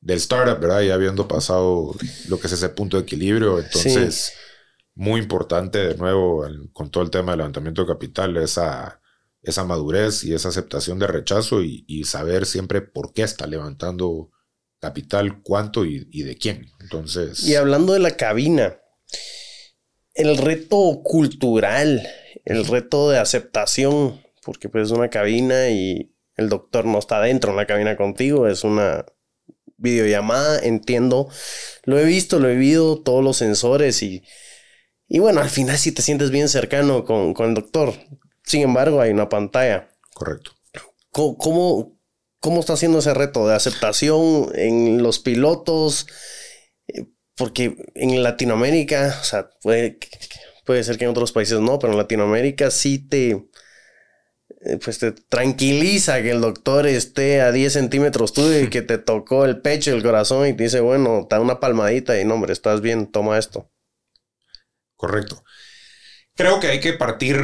del, startup, ¿verdad? Ya habiendo pasado lo que es ese punto de equilibrio. Entonces, muy importante de nuevo con todo el tema del levantamiento de capital, esa, esa madurez y esa aceptación de rechazo y, saber siempre por qué está levantando capital, cuánto y, y, de quién. Entonces. Y hablando de la cabina, el reto cultural, el reto de aceptación, porque pues es una cabina y el doctor no está dentro en la cabina contigo, es una videollamada, entiendo. Lo he visto, lo he vivido, todos los sensores y y bueno, al final sí te sientes bien cercano con, el doctor. Sin embargo, hay una pantalla. Correcto. ¿Cómo, cómo, está haciendo ese reto de aceptación en los pilotos? Eh, porque en Latinoamérica, o sea, puede, puede ser que en otros países no, pero en Latinoamérica sí te, eh, pues te tranquiliza que el doctor esté a 10 centímetros tuyo y que te tocó el pecho el corazón y te dice, bueno, da una palmadita y no, hombre, estás bien, toma esto. Correcto. Creo que hay que partir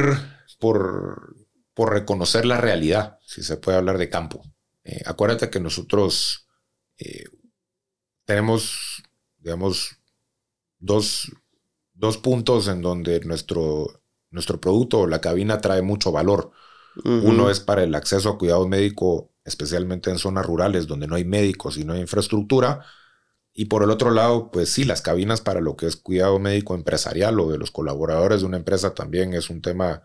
por, por reconocer la realidad, si se puede hablar de campo. Eh, acuérdate que nosotros eh, tenemos, digamos, dos, dos, puntos en donde nuestro, nuestro producto o la cabina trae mucho valor. Uno es para el acceso a cuidado médico, especialmente en zonas rurales donde no hay médicos y no hay infraestructura. Y por el otro lado, pues sí, las cabinas para lo que es cuidado médico empresarial o de los colaboradores de una empresa también es un tema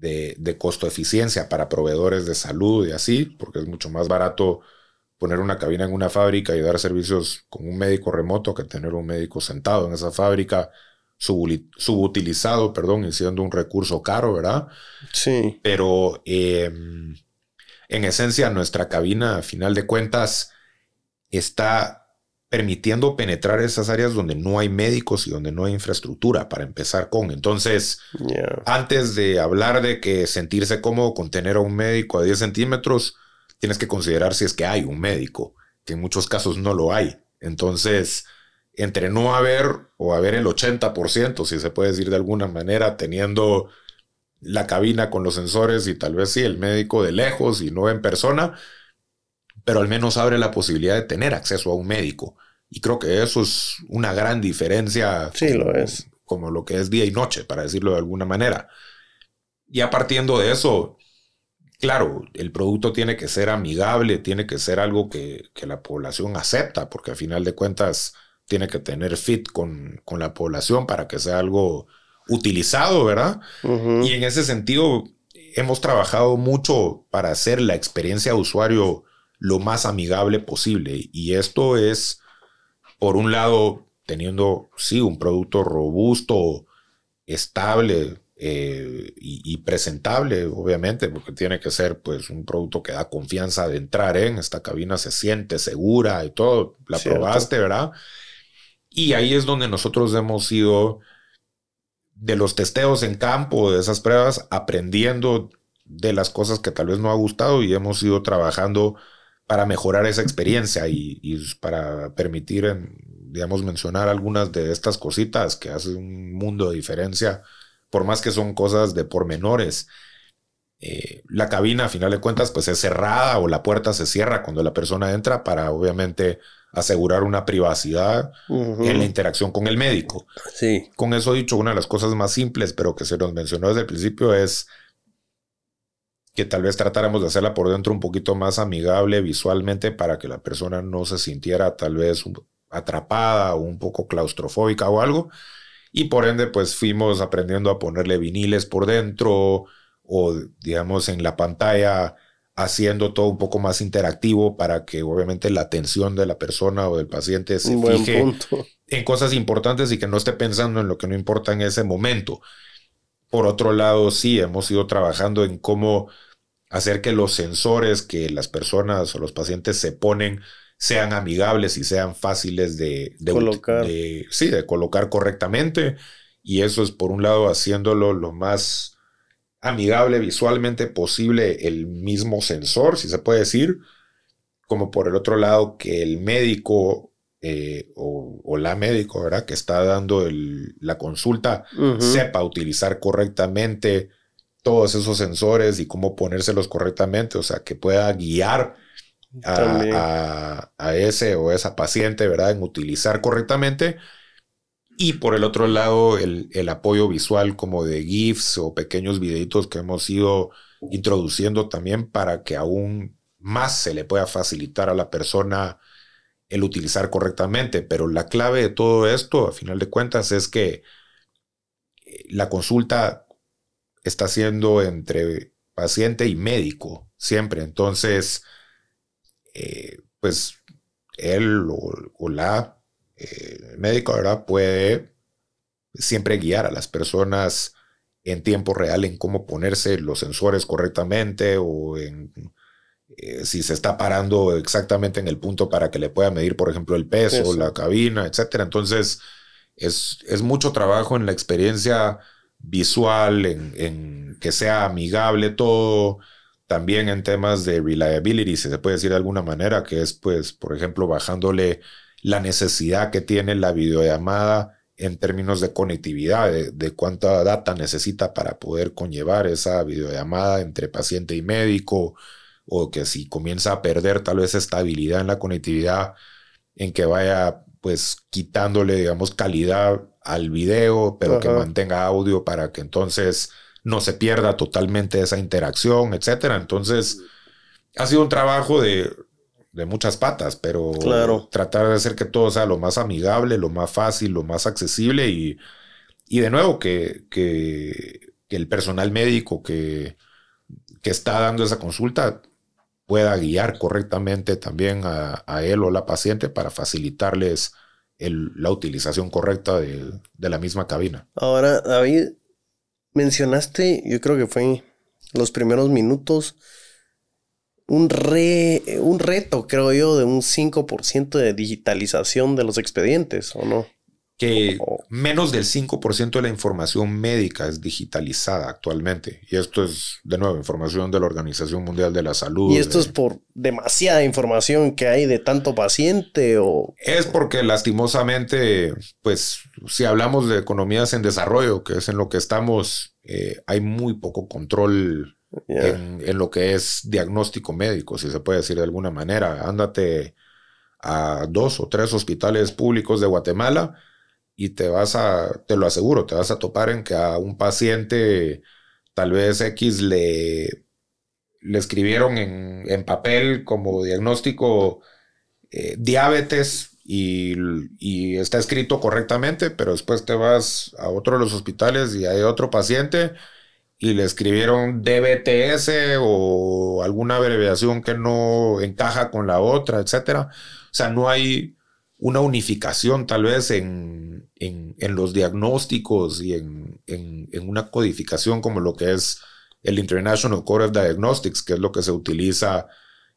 de, costo eficiencia para proveedores de salud y así, porque es mucho más barato poner una cabina en una fábrica y dar servicios con un médico remoto que tener un médico sentado en esa fábrica subutilizado, perdón, y siendo un recurso caro, ¿verdad? Sí. Pero em, en esencia nuestra cabina, a final de cuentas, está permitiendo penetrar esas áreas donde no hay médicos y donde no hay infraestructura para empezar con. Entonces, antes de hablar de que sentirse cómodo con tener a un médico a 10 centímetros, tienes que considerar si es que hay un médico, que en muchos casos no lo hay. Entonces, entre no haber o haber el 80%, si se puede decir de alguna manera, teniendo la cabina con los sensores y tal vez sí el médico de lejos y no en persona, pero al menos abre la posibilidad de tener acceso a un médico. Y creo que eso es una gran diferencia. Sí, lo es. Como lo que es día y noche, para decirlo de alguna manera. Ya partiendo de eso, claro, el producto tiene que ser amigable, tiene que ser algo que, la población acepta, porque al final de cuentas tiene que tener fit con, la población para que sea algo utilizado, ¿verdad? Y en ese sentido, hemos trabajado mucho para hacer la experiencia de usuario lo más amigable posible. Y esto es, por un lado, teniendo, sí, un producto robusto, estable eh, y, presentable, obviamente, porque tiene que ser pues un producto que da confianza de entrar en, esta cabina se siente segura y todo, la probaste, ¿verdad? Y ahí es donde nosotros hemos ido de los testeos en campo, de esas pruebas, aprendiendo de las cosas que tal vez no ha gustado y hemos ido trabajando para mejorar esa experiencia y, para permitir, digamos, mencionar algunas de estas cositas que hacen un mundo de diferencia, por más que son cosas de pormenores. Eh, la cabina, a final de cuentas, pues es cerrada o la puerta se cierra cuando la persona entra para, obviamente, asegurar una privacidad en la interacción con el médico. Sí. Con eso dicho, una de las cosas más simples, pero que se nos mencionó desde el principio, es que tal vez tratáramos de hacerla por dentro un poquito más amigable visualmente para que la persona no se sintiera tal vez atrapada o un poco claustrofóbica o algo. Y por ende, pues fuimos aprendiendo a ponerle viniles por dentro o, digamos, en la pantalla, haciendo todo un poco más interactivo para que obviamente la atención de la persona o del paciente se fije en cosas importantes y que no esté pensando en lo que no importa en ese momento. Por otro lado, sí, hemos ido trabajando en cómo hacer que los sensores que las personas o los pacientes se ponen sean amigables y sean fáciles de, colocar. sí, de colocar correctamente. Y eso es, por un lado, haciéndolo lo más amigable visualmente posible el mismo sensor, si se puede decir, como por el otro lado que el médico eh, o, la médico, ¿verdad? Que está dando la consulta, sepa utilizar correctamente todos esos sensores y cómo ponérselos correctamente, o sea, que pueda guiar a, ese o esa paciente, ¿verdad? En utilizar correctamente. Y por el otro lado, el, el, apoyo visual como de GIFs o pequeños videitos que hemos ido introduciendo también para que aún más se le pueda facilitar a la persona el utilizar correctamente. Pero la clave de todo esto, a final de cuentas, es que eh, la consulta está siendo entre paciente y médico siempre. Entonces, eh, pues él o, la eh, médico ¿verdad? puede siempre guiar a las personas en tiempo real en cómo ponerse los sensores correctamente o en eh, si se está parando exactamente en el punto para que le pueda medir, por ejemplo, el peso, la cabina, etcétera. Entonces, es, es, mucho trabajo en la experiencia visual, en, que sea amigable todo, también en temas de reliability, si se puede decir de alguna manera, que es, pues, por ejemplo, bajándole la necesidad que tiene la videollamada en términos de conectividad, de, de, cuánta data necesita para poder conllevar esa videollamada entre paciente y médico, o que si comienza a perder tal vez estabilidad en la conectividad, en que vaya pues quitándole, digamos, calidad al video, pero que mantenga audio para que entonces no se pierda totalmente esa interacción, etcétera. Entonces, ha sido un trabajo de, muchas patas, pero tratar de hacer que todo sea lo más amigable, lo más fácil, lo más accesible y, y de nuevo que, que, el personal médico que, que está dando esa consulta pueda guiar correctamente también a, él o la paciente para facilitarles la utilización correcta de, la misma cabina. Ahora, David, mencionaste, yo creo que fue los primeros minutos, un, re, un reto, creo yo, de un 5% de digitalización de los expedientes, ¿o no? Que menos del 5% de la información médica es digitalizada actualmente. Y esto es, de nuevo, información de la Organización Mundial de la Salud. ¿Y esto es por demasiada información que hay de tanto paciente o...? Es porque lastimosamente, pues, si hablamos de economías en desarrollo, que es en lo que estamos, eh, hay muy poco control en, en, lo que es diagnóstico médico, si se puede decir de alguna manera. Ándate a dos o tres hospitales públicos de Guatemala y te vas a, te lo aseguro, te vas a topar en que a un paciente tal vez X le, le escribieron en, papel como diagnóstico eh, diabetes y, y, está escrito correctamente, pero después te vas a otro de los hospitales y hay otro paciente y le escribieron DBTS o alguna abreviación que no encaja con la otra, etcétera. O sea, no hay una unificación tal vez en, los diagnósticos y en, una codificación como lo que es el International Code of Diagnostics, que es lo que se utiliza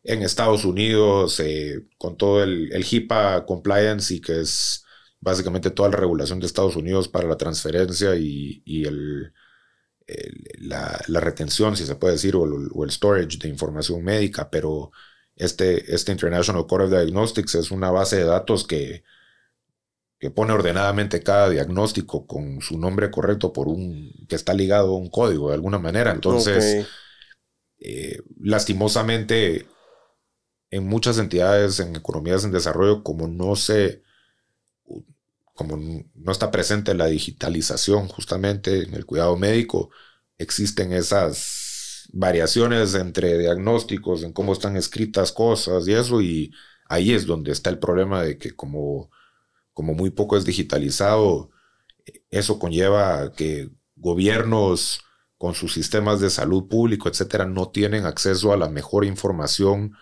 en Estados Unidos eh, con todo el, HIPAA compliance y que es básicamente toda la regulación de Estados Unidos para la transferencia y, el, la, retención, si se puede decir, o el, o el storage de información médica, pero este, este International Core of Diagnostics es una base de datos que, que pone ordenadamente cada diagnóstico con su nombre correcto por un que está ligado a un código de alguna manera. Entonces, eh, lastimosamente, en muchas entidades, en economías en desarrollo, como no se, como no está presente la digitalización justamente en el cuidado médico, existen esas variaciones entre diagnósticos, en cómo están escritas cosas y eso, y ahí es donde está el problema de que como, como muy poco es digitalizado, eso conlleva que gobiernos con sus sistemas de salud público, etcétera, no tienen acceso a la mejor información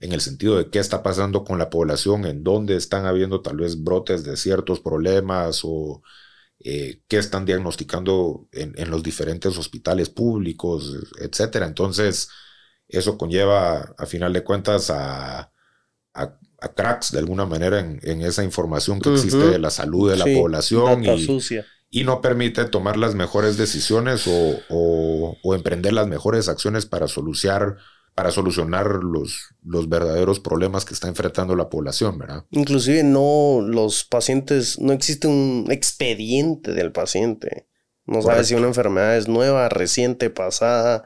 en el sentido de qué está pasando con la población, en dónde están habiendo tal vez brotes de ciertos problemas o eh, qué están diagnosticando en, los diferentes hospitales públicos, etcétera. Entonces, eso conlleva, a final de cuentas, a, cracks de alguna manera en, esa información que existe de la salud de la población y, y no permite tomar las mejores decisiones o, emprender las mejores acciones para solucionar, para solucionar los, los verdaderos problemas que está enfrentando la población, ¿verdad? Inclusive no, los pacientes, no existe un expediente del paciente. No sabe si una enfermedad es nueva, reciente, pasada.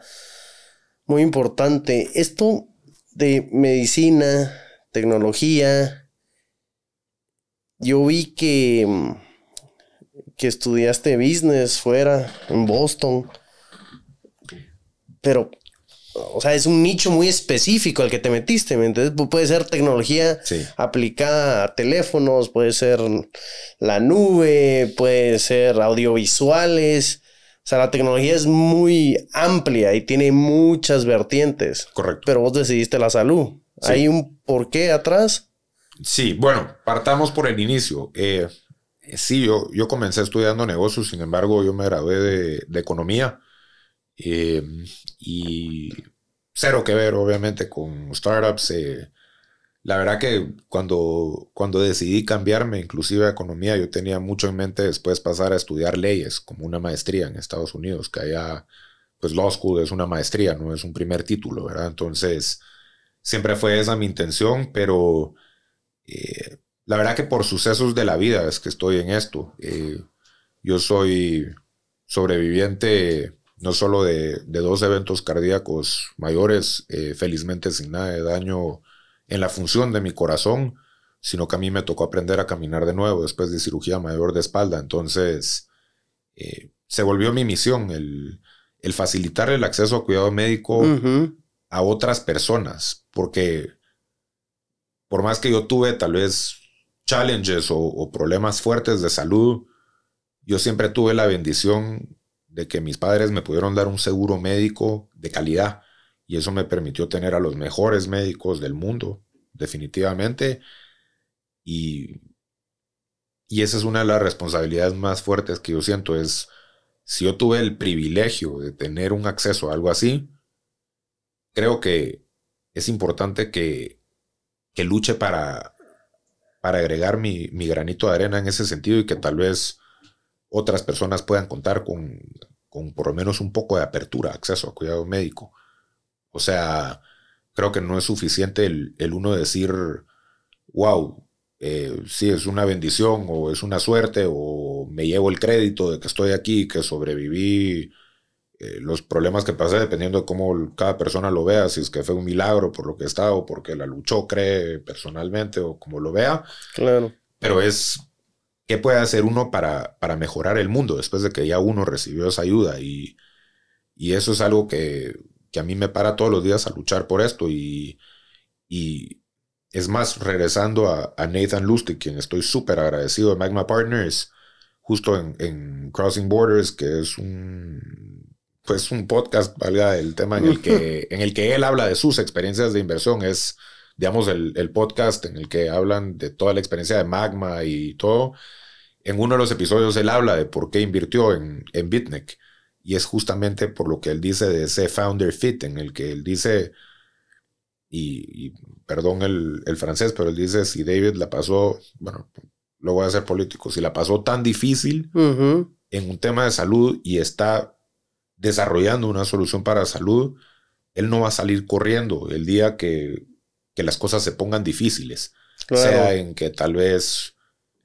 Muy importante. Esto de medicina, tecnología, yo vi que que estudiaste business fuera, en Boston. Pero, o sea, es un nicho muy específico al que te metiste, ¿me entiendes? Puede ser tecnología aplicada a teléfonos, puede ser la nube, puede ser audiovisuales. O sea, la tecnología es muy amplia y tiene muchas vertientes. Correcto. Pero vos decidiste la salud. ¿Hay un porqué atrás? Sí, bueno, partamos por el inicio. Eh, eh, sí, yo, yo comencé estudiando negocios, sin embargo, yo me gradué de, economía em, y cero que ver, obviamente, con startups. Eh, la verdad que cuando, cuando decidí cambiarme, inclusive a economía, yo tenía mucho en mente después pasar a estudiar leyes como una maestría en Estados Unidos, que allá, pues law school es una maestría, no es un primer título, ¿verdad? Entonces, siempre fue esa mi intención, pero eh, la verdad que por sucesos de la vida es que estoy en esto. Eh, yo soy sobreviviente no solo de, dos eventos cardíacos mayores, eh, felizmente sin nada de daño en la función de mi corazón, sino que a mí me tocó aprender a caminar de nuevo después de cirugía mayor de espalda. Entonces, eh, se volvió mi misión el, facilitar el acceso a cuidado médico a otras personas, porque por más que yo tuve tal vez challenges o, problemas fuertes de salud, yo siempre tuve la bendición de que mis padres me pudieron dar un seguro médico de calidad y eso me permitió tener a los mejores médicos del mundo, definitivamente. Y, y esa es una de las responsabilidades más fuertes que yo siento, es si yo tuve el privilegio de tener un acceso a algo así, creo que es importante que, que luche para, para agregar mi, granito de arena en ese sentido y que tal vez otras personas puedan contar con, con por lo menos un poco de apertura, acceso a cuidado médico. O sea, creo que no es suficiente el, uno decir, wow, eh, sí, es una bendición o es una suerte o me llevo el crédito de que estoy aquí, que sobreviví eh, los problemas que pasé, dependiendo de cómo cada persona lo vea, si es que fue un milagro por lo que está o porque la luchó, cree personalmente o como lo vea. Claro. Pero es, ¿qué puede hacer uno para, para mejorar el mundo después de que ya uno recibió esa ayuda? Y, y eso es algo que, que, a mí me para todos los días a luchar por esto. Y, y es más, regresando a, a Nathan Lustig, quien estoy súper agradecido de Magma Partners, justo en, en Crossing Borders, que es un pues un podcast, valga el tema en el que, [laughs] en el que él habla de sus experiencias de inversión. Es, digamos, el, podcast en el que hablan de toda la experiencia de Magma y todo. En uno de los episodios él habla de por qué invirtió en, en. Y es justamente por lo que él dice de ese founder fit, en el que él dice, y, perdón el, francés, pero él dice, si David la pasó, bueno, lo voy a hacer político, si la pasó tan difícil en un tema de salud y está desarrollando una solución para salud, él no va a salir corriendo el día que, las cosas se pongan difíciles. Sea en que tal vez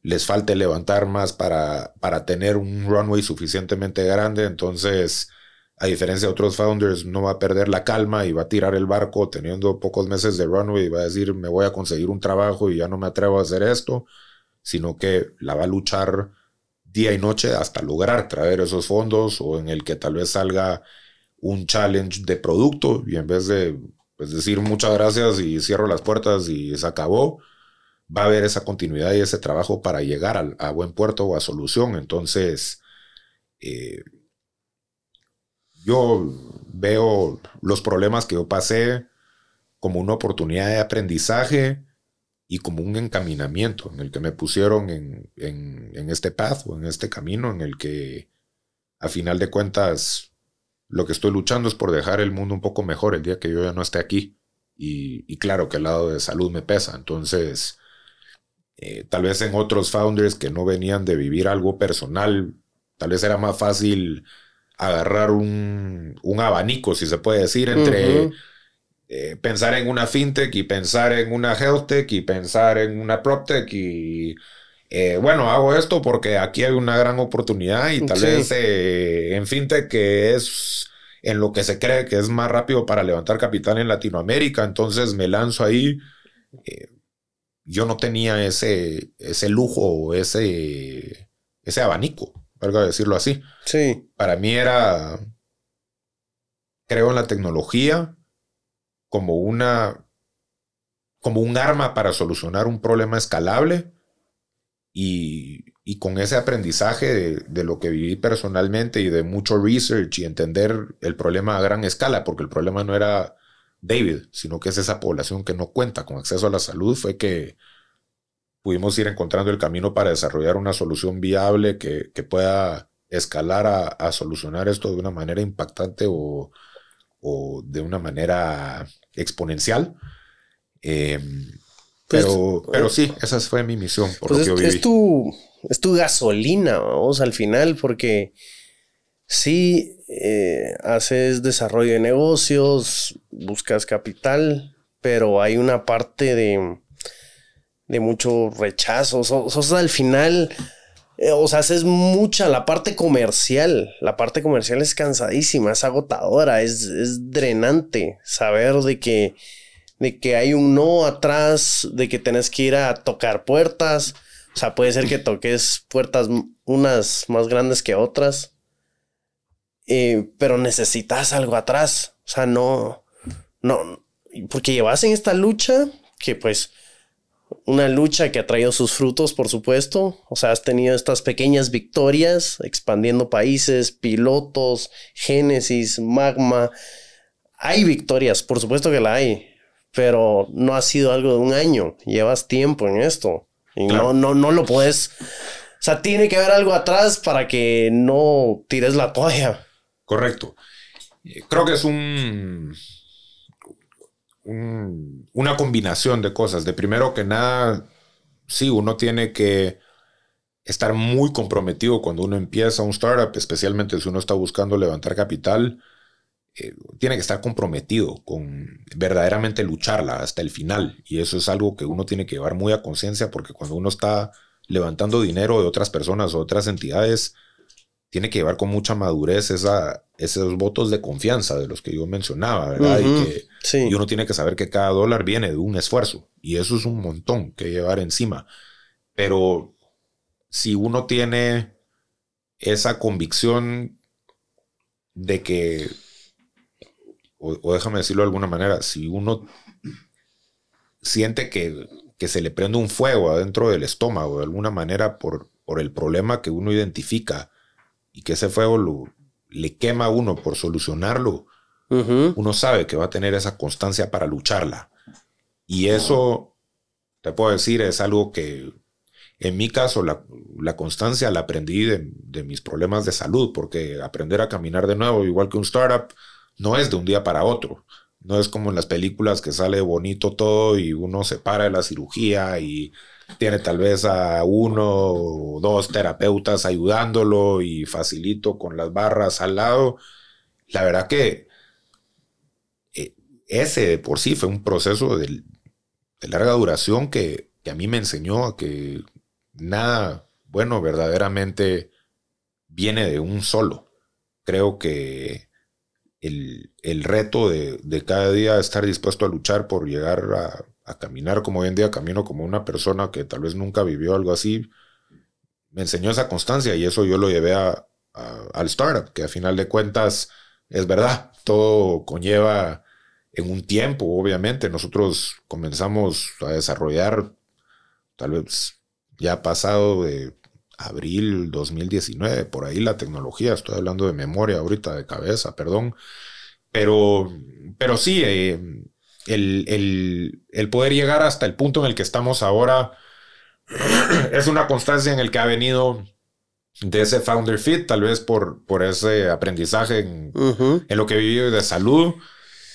les falte levantar más para, para tener un runway suficientemente grande. Entonces, a diferencia de otros founders, no va a perder la calma y va a tirar el barco teniendo pocos meses de runway y va a decir, me voy a conseguir un trabajo y ya no me atrevo a hacer esto, sino que la va a luchar día y noche hasta lograr traer esos fondos o en el que tal vez salga un challenge de producto y en vez de pues, decir muchas gracias y cierro las puertas y se acabó, va a haber esa continuidad y ese trabajo para llegar a, buen puerto o a solución. Entonces, eh, yo veo los problemas que yo pasé como una oportunidad de aprendizaje y como un encaminamiento en el que me pusieron en, en, este path o en este camino en el que a final de cuentas lo que estoy luchando es por dejar el mundo un poco mejor el día que yo ya no esté aquí. Y, claro que el lado de salud me pesa. Entonces, eh, tal vez en otros founders que no venían de vivir algo personal tal vez era más fácil agarrar un, abanico, si se puede decir, entre eh, pensar en una fintech y pensar en una healthtech y pensar en una proptech y eh, bueno, hago esto porque aquí hay una gran oportunidad y tal vez eh, en fintech que es en lo que se cree que es más rápido para levantar capital en Latinoamérica, entonces me lanzo ahí. Yo no tenía ese, ese lujo o ese, ese abanico valga decirlo así. Sí. Para mí era, creo en la tecnología como una, como un arma para solucionar un problema escalable y, con ese aprendizaje de, lo que viví personalmente y de mucho research y entender el problema a gran escala, porque el problema no era David, sino que es esa población que no cuenta con acceso a la salud, fue que pudimos ir encontrando el camino para desarrollar una solución viable que, pueda escalar a, solucionar esto de una manera impactante o, de una manera exponencial. Em, pues, pero, pero sí, esa fue mi misión. Por pues lo que es, tu, es tu gasolina, vamos, al final, porque sí eh, haces desarrollo de negocios, buscas capital, pero hay una parte de de mucho rechazo. Sea, al final, eh, o sea, haces mucha la parte comercial. La parte comercial es cansadísima, es agotadora, es, drenante saber de que, de que hay un no atrás, de que tenés que ir a tocar puertas. O sea, puede ser que toques puertas unas más grandes que otras. Eh, pero necesitas algo atrás. O sea, no, no, porque llevas en esta lucha que pues una lucha que ha traído sus frutos, por supuesto. O sea, has tenido estas pequeñas victorias, expandiendo países, pilotos, Génesis, Magma. Hay victorias, por supuesto que la hay, pero no ha sido algo de un año. Llevas tiempo en esto y no, no, no lo puedes. O sea, tiene que haber algo atrás para que no tires la toalla. Correcto. Creo que es un una combinación de cosas. De primero que nada, sí, uno tiene que estar muy comprometido cuando uno empieza un startup, especialmente si uno está buscando levantar capital. Eh, tiene que estar comprometido con verdaderamente lucharla hasta el final. Y eso es algo que uno tiene que llevar muy a conciencia porque cuando uno está levantando dinero de otras personas o otras entidades, tiene que llevar con mucha madurez esa, esos votos de confianza de los que yo mencionaba, ¿verdad? y, que, uno tiene que saber que cada dólar viene de un esfuerzo y eso es un montón que llevar encima. Pero si uno tiene esa convicción de que, o, déjame decirlo de alguna manera, si uno siente que, que, se le prende un fuego adentro del estómago de alguna manera por, por el problema que uno identifica, y que ese fuego lo, le quema a uno por solucionarlo, uno sabe que va a tener esa constancia para lucharla. Y eso, te puedo decir, es algo que en mi caso la, constancia la aprendí de, de, mis problemas de salud, porque aprender a caminar de nuevo, igual que un startup, no es de un día para otro. No es como en las películas que sale bonito todo y uno se para de la cirugía y tiene tal vez a uno o dos terapeutas ayudándolo y facilito con las barras al lado. La verdad que eh, ese por sí fue un proceso de, larga duración que, a mí me enseñó a que nada bueno verdaderamente viene de un solo. Creo que el, reto de, de, cada día estar dispuesto a luchar por llegar a, a caminar como hoy en día camino como una persona que tal vez nunca vivió algo así, me enseñó esa constancia y eso yo lo llevé a, al startup, que a final de cuentas es verdad, todo conlleva en un tiempo, obviamente. Nosotros comenzamos a desarrollar, tal vez ya pasado de abril 2019, por ahí la tecnología, estoy hablando de memoria ahorita, de cabeza, perdón, pero, pero sí, eh, el, poder llegar hasta el punto en el que estamos ahora [clears throat] es una constancia en el que ha venido de ese founder fit, tal vez por, por ese aprendizaje en, lo que he vivido de salud,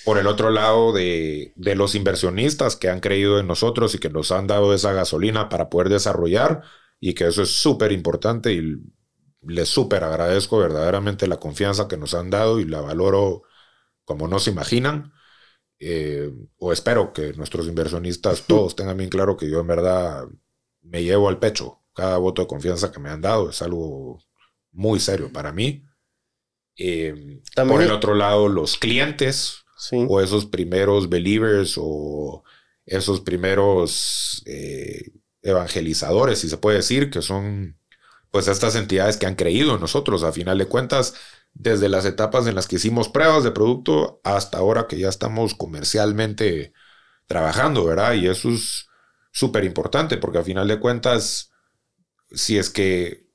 por el otro lado de, de, los inversionistas que han creído en nosotros y que nos han dado esa gasolina para poder desarrollar y que eso es súper importante y les súper agradezco verdaderamente la confianza que nos han dado y la valoro como no se imaginan. Eh, o espero que nuestros inversionistas todos tengan bien claro que yo en verdad me llevo al pecho cada voto de confianza que me han dado. Es algo muy serio para mí. Eh, por el otro lado, los clientes o esos primeros believers o esos primeros eh, evangelizadores, si se puede decir, que son pues estas entidades que han creído en nosotros. A final de cuentas, desde las etapas en las que hicimos pruebas de producto hasta ahora que ya estamos comercialmente trabajando, ¿verdad? Y eso es súper importante porque a final de cuentas, si es que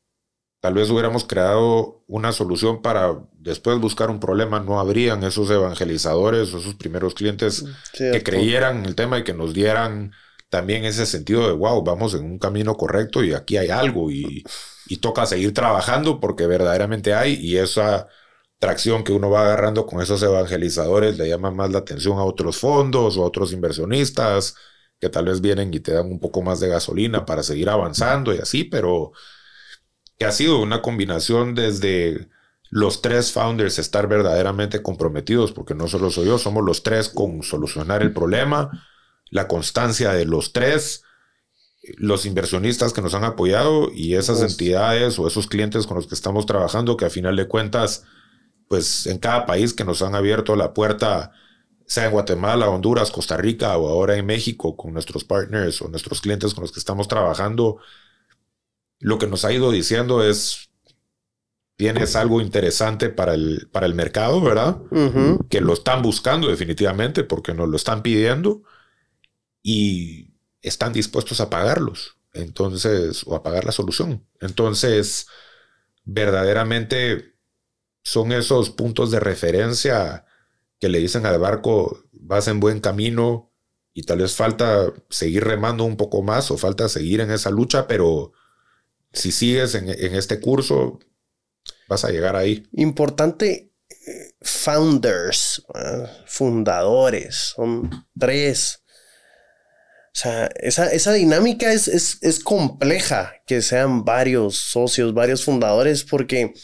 tal vez hubiéramos creado una solución para después buscar un problema, no habrían esos evangelizadores o esos primeros clientes que creyeran en el tema y que nos dieran también ese sentido de, wow, vamos en un camino correcto y aquí hay algo y, toca seguir trabajando porque verdaderamente hay y esa tracción que uno va agarrando con esos evangelizadores le llama más la atención a otros fondos o a otros inversionistas que tal vez vienen y te dan un poco más de gasolina para seguir avanzando y así, pero que ha sido una combinación desde los tres founders estar verdaderamente comprometidos, porque no solo soy yo, somos los tres con solucionar el problema, la constancia de los tres, los inversionistas que nos han apoyado y esas entidades o esos clientes con los que estamos trabajando que a final de cuentas, pues en cada país que nos han abierto la puerta, sea en Guatemala, Honduras, Costa Rica o ahora en México con nuestros partners o nuestros clientes con los que estamos trabajando, lo que nos ha ido diciendo es, tienes algo interesante para el, para el mercado, ¿verdad? Que lo están buscando definitivamente porque nos lo están pidiendo y están dispuestos a pagarlos. Entonces, o a pagar la solución. Entonces, verdaderamente son esos puntos de referencia que le dicen al barco, vas en buen camino y tal vez falta seguir remando un poco más o falta seguir en esa lucha, pero si sigues en, este curso, vas a llegar ahí. Importante, eh, founders, fundadores, son tres sea, esa, dinámica es, es, compleja, que sean varios socios, varios fundadores, porque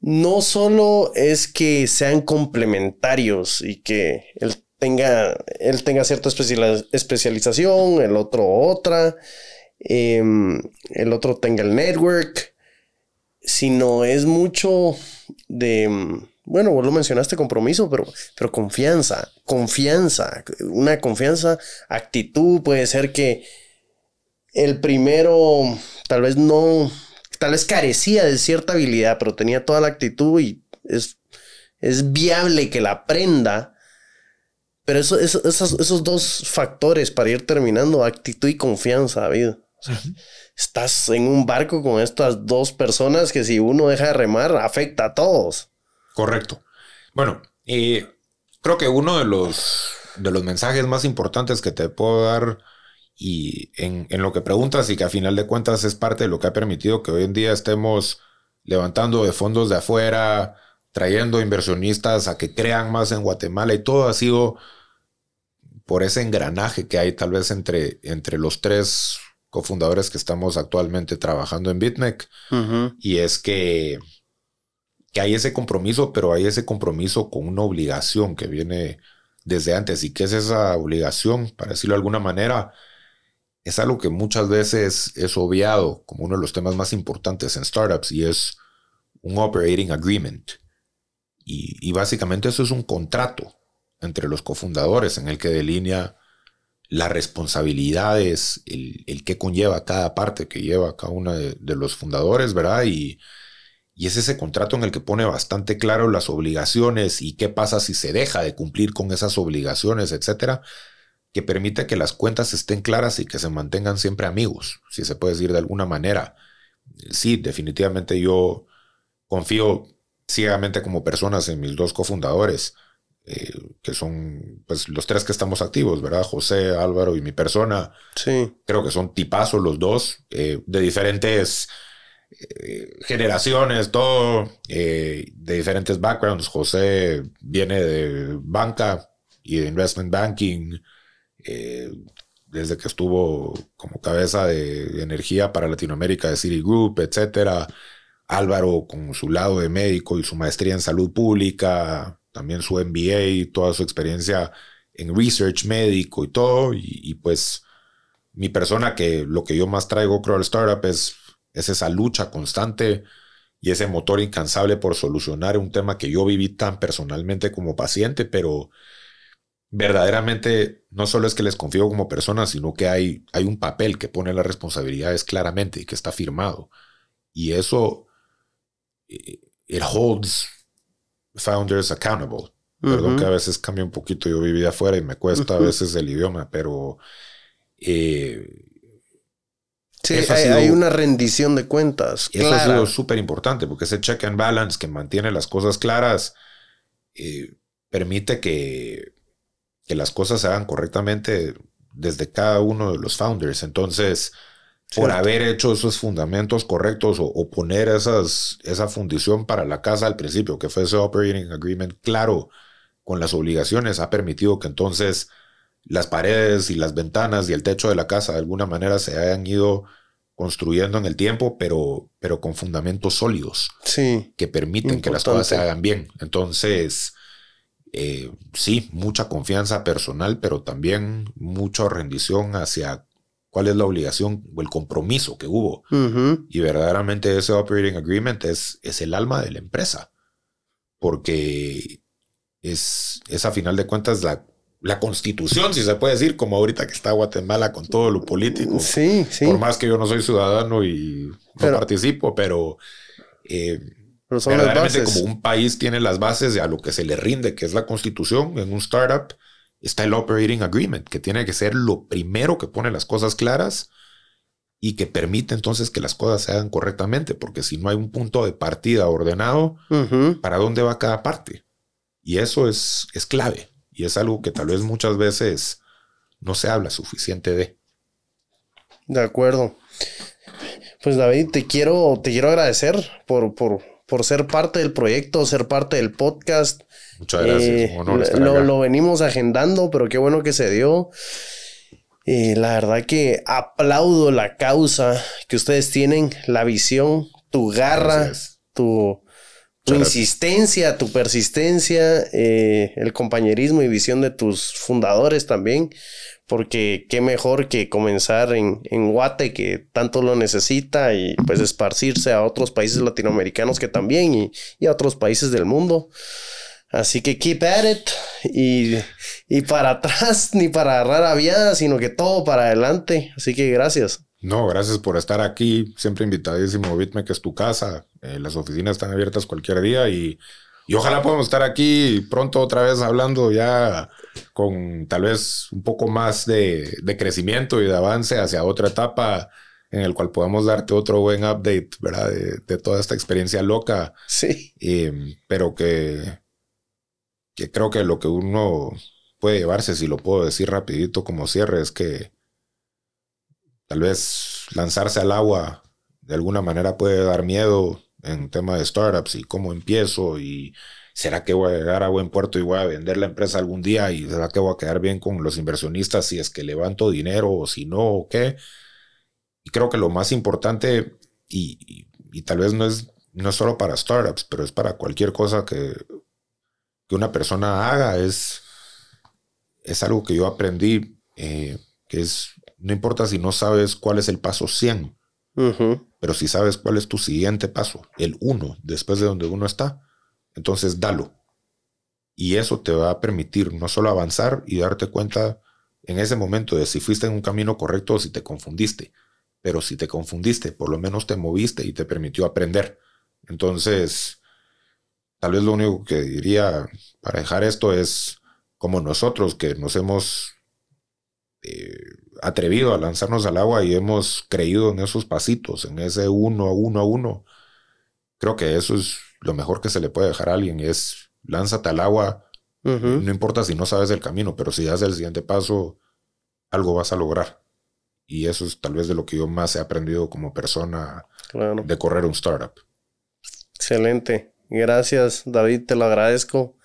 no solo es que sean complementarios y que él tenga, él tenga cierta especialización, el otro otra, em, el otro tenga el network, sino es mucho de bueno, vos lo mencionaste compromiso, pero, pero confianza, confianza, una confianza, actitud, puede ser que el primero tal vez no, tal vez carecía de cierta habilidad, pero tenía toda la actitud y es, es viable que la aprenda. Pero eso, esos, dos factores para ir terminando, actitud y confianza, David. Estás en un barco con estas dos personas que si uno deja de remar, afecta a todos. Correcto. Bueno, creo que uno de los, de los mensajes más importantes que te puedo dar y en, lo que preguntas y que a final de cuentas es parte de lo que ha permitido que hoy en día estemos levantando de fondos de afuera, trayendo inversionistas a que crean más en Guatemala y todo ha sido por ese engranaje que hay tal vez entre, entre los tres cofundadores que estamos actualmente trabajando en BitMEC. Y es que que hay ese compromiso, pero hay ese compromiso con una obligación que viene desde antes. ¿Y qué es esa obligación? Para decirlo de alguna manera, es algo que muchas veces es obviado como uno de los temas más importantes en startups y es un operating agreement. Y, básicamente eso es un contrato entre los cofundadores en el que delinea las responsabilidades, el, que conlleva cada parte que lleva cada uno de, de los fundadores, ¿verdad? Y, y es ese contrato en el que pone bastante claro las obligaciones y qué pasa si se deja de cumplir con esas obligaciones, etcétera, que permite que las cuentas estén claras y que se mantengan siempre amigos, si se puede decir de alguna manera. Sí, definitivamente yo confío ciegamente como personas en mis dos cofundadores, eh, que son pues, los tres que estamos activos, ¿verdad? José, Álvaro y mi persona. Sí. Creo que son tipazos los dos, eh, de diferentes generaciones, todo eh, de diferentes backgrounds. José viene de banca y de investment banking, eh, desde que estuvo como cabeza de, energía para Latinoamérica de Citigroup, etcétera. Álvaro con su lado de médico y su maestría en salud pública, también su MBA y toda su experiencia en research médico y todo. Y, pues mi persona que lo que yo más traigo creo al startup es, es esa lucha constante y ese motor incansable por solucionar un tema que yo viví tan personalmente como paciente, pero verdaderamente no solo es que les confío como persona, sino que hay, hay un papel que pone las responsabilidades claramente y que está firmado. Y eso it holds founders accountable. Perdón que a veces cambia un poquito, yo viví afuera y me cuesta a veces el idioma, pero... Eh, sí, hay, una rendición de cuentas. Eso ha sido súper importante porque ese check and balance que mantiene las cosas claras eh, permite que, que las cosas se hagan correctamente desde cada uno de los founders. Entonces, por haber hecho esos fundamentos correctos o, poner esas, esa fundición para la casa al principio, que fue ese operating agreement claro con las obligaciones, ha permitido que entonces las paredes y las ventanas y el techo de la casa de alguna manera se hayan ido construyendo en el tiempo, pero, pero con fundamentos sólidos sí, que permiten que las cosas se hagan bien. Entonces, eh, sí, mucha confianza personal, pero también mucha rendición hacia cuál es la obligación o el compromiso que hubo. Y verdaderamente ese operating agreement es, es el alma de la empresa, porque es, es a final de cuentas la, la constitución, si se puede decir, como ahorita que está Guatemala con todo lo político. Sí, sí. Por más que yo no soy ciudadano y no participo, pero... Eh, verdaderamente como un país tiene las bases de a lo que se le rinde, que es la constitución en un startup, está el Operating Agreement, que tiene que ser lo primero que pone las cosas claras y que permite entonces que las cosas se hagan correctamente, porque si no hay un punto de partida ordenado, ¿para dónde va cada parte? Y eso es, es clave y es algo que tal vez muchas veces no se habla suficiente de. De acuerdo. Pues David, te quiero, te quiero agradecer por, por, por ser parte del proyecto, ser parte del podcast. Muchas gracias. Eh, lo, venimos agendando, pero qué bueno que se dio. Y la verdad que aplaudo la causa que ustedes tienen, la visión, tu garra, tu, insistencia, tu persistencia, eh, el compañerismo y visión de tus fundadores también, porque qué mejor que comenzar en, en Guate, que tanto lo necesita, y pues esparcirse a otros países latinoamericanos que también, y, y a otros países del mundo. Así que keep at it y, y para [laughs] atrás ni para agarrar aviada, sino que todo para adelante. Así que gracias. No, gracias por estar aquí. Siempre invitadísimo. Bitme, que es tu casa. Eh, las oficinas están abiertas cualquier día y, y ojalá podamos estar aquí pronto otra vez hablando ya con tal vez un poco más de, de crecimiento y de avance hacia otra etapa en el cual podamos darte otro buen update, ¿verdad? De, de toda esta experiencia loca. Sí. pero que que creo que lo que uno puede llevarse, si lo puedo decir rapidito como cierre, es que tal vez lanzarse al agua de alguna manera puede dar miedo en tema de startups y cómo empiezo y será que voy a llegar a buen puerto y voy a vender la empresa algún día y será que voy a quedar bien con los inversionistas si es que levanto dinero o si no o qué. Y creo que lo más importante y, y tal vez no es, no es solo para startups, pero es para cualquier cosa que que una persona haga es, es algo que yo aprendí, eh, que es, no importa si no sabes cuál es el paso 100, pero si sabes cuál es tu siguiente paso, el 1, después de donde uno está, entonces dalo. Y eso te va a permitir no solo avanzar y darte cuenta en ese momento de si fuiste en un camino correcto o si te confundiste. Pero si te confundiste, por lo menos te moviste y te permitió aprender. Entonces, Tal vez lo único que diría para dejar esto es como nosotros que nos hemos eh, atrevido a lanzarnos al agua y hemos creído en esos pasitos, en ese uno a uno a uno. Creo que eso es lo mejor que se le puede dejar a alguien, es lánzate al agua, no importa si no sabes el camino, pero si das el siguiente paso, algo vas a lograr. Y eso es tal vez de lo que yo más he aprendido como persona de correr un startup. Excelente. Gracias, David, te lo agradezco.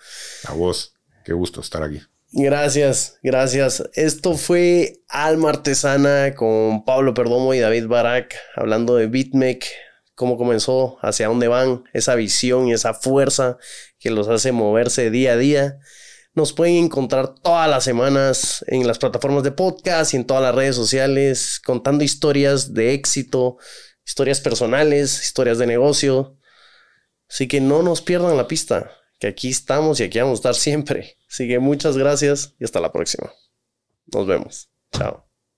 A vos, qué gusto estar aquí. Gracias, gracias. Esto fue Alma Artesana con Pablo Perdomo y David Barak hablando de BitMEC cómo comenzó, hacia dónde van, esa visión y esa fuerza que los hace moverse día a día. Nos pueden encontrar todas las semanas en las plataformas de podcast y en todas las redes sociales, contando historias de éxito, historias personales, historias de negocio. Así que no nos pierdan la pista, que aquí estamos y aquí vamos a estar siempre. Así que muchas gracias y hasta la próxima. Nos vemos. Chao.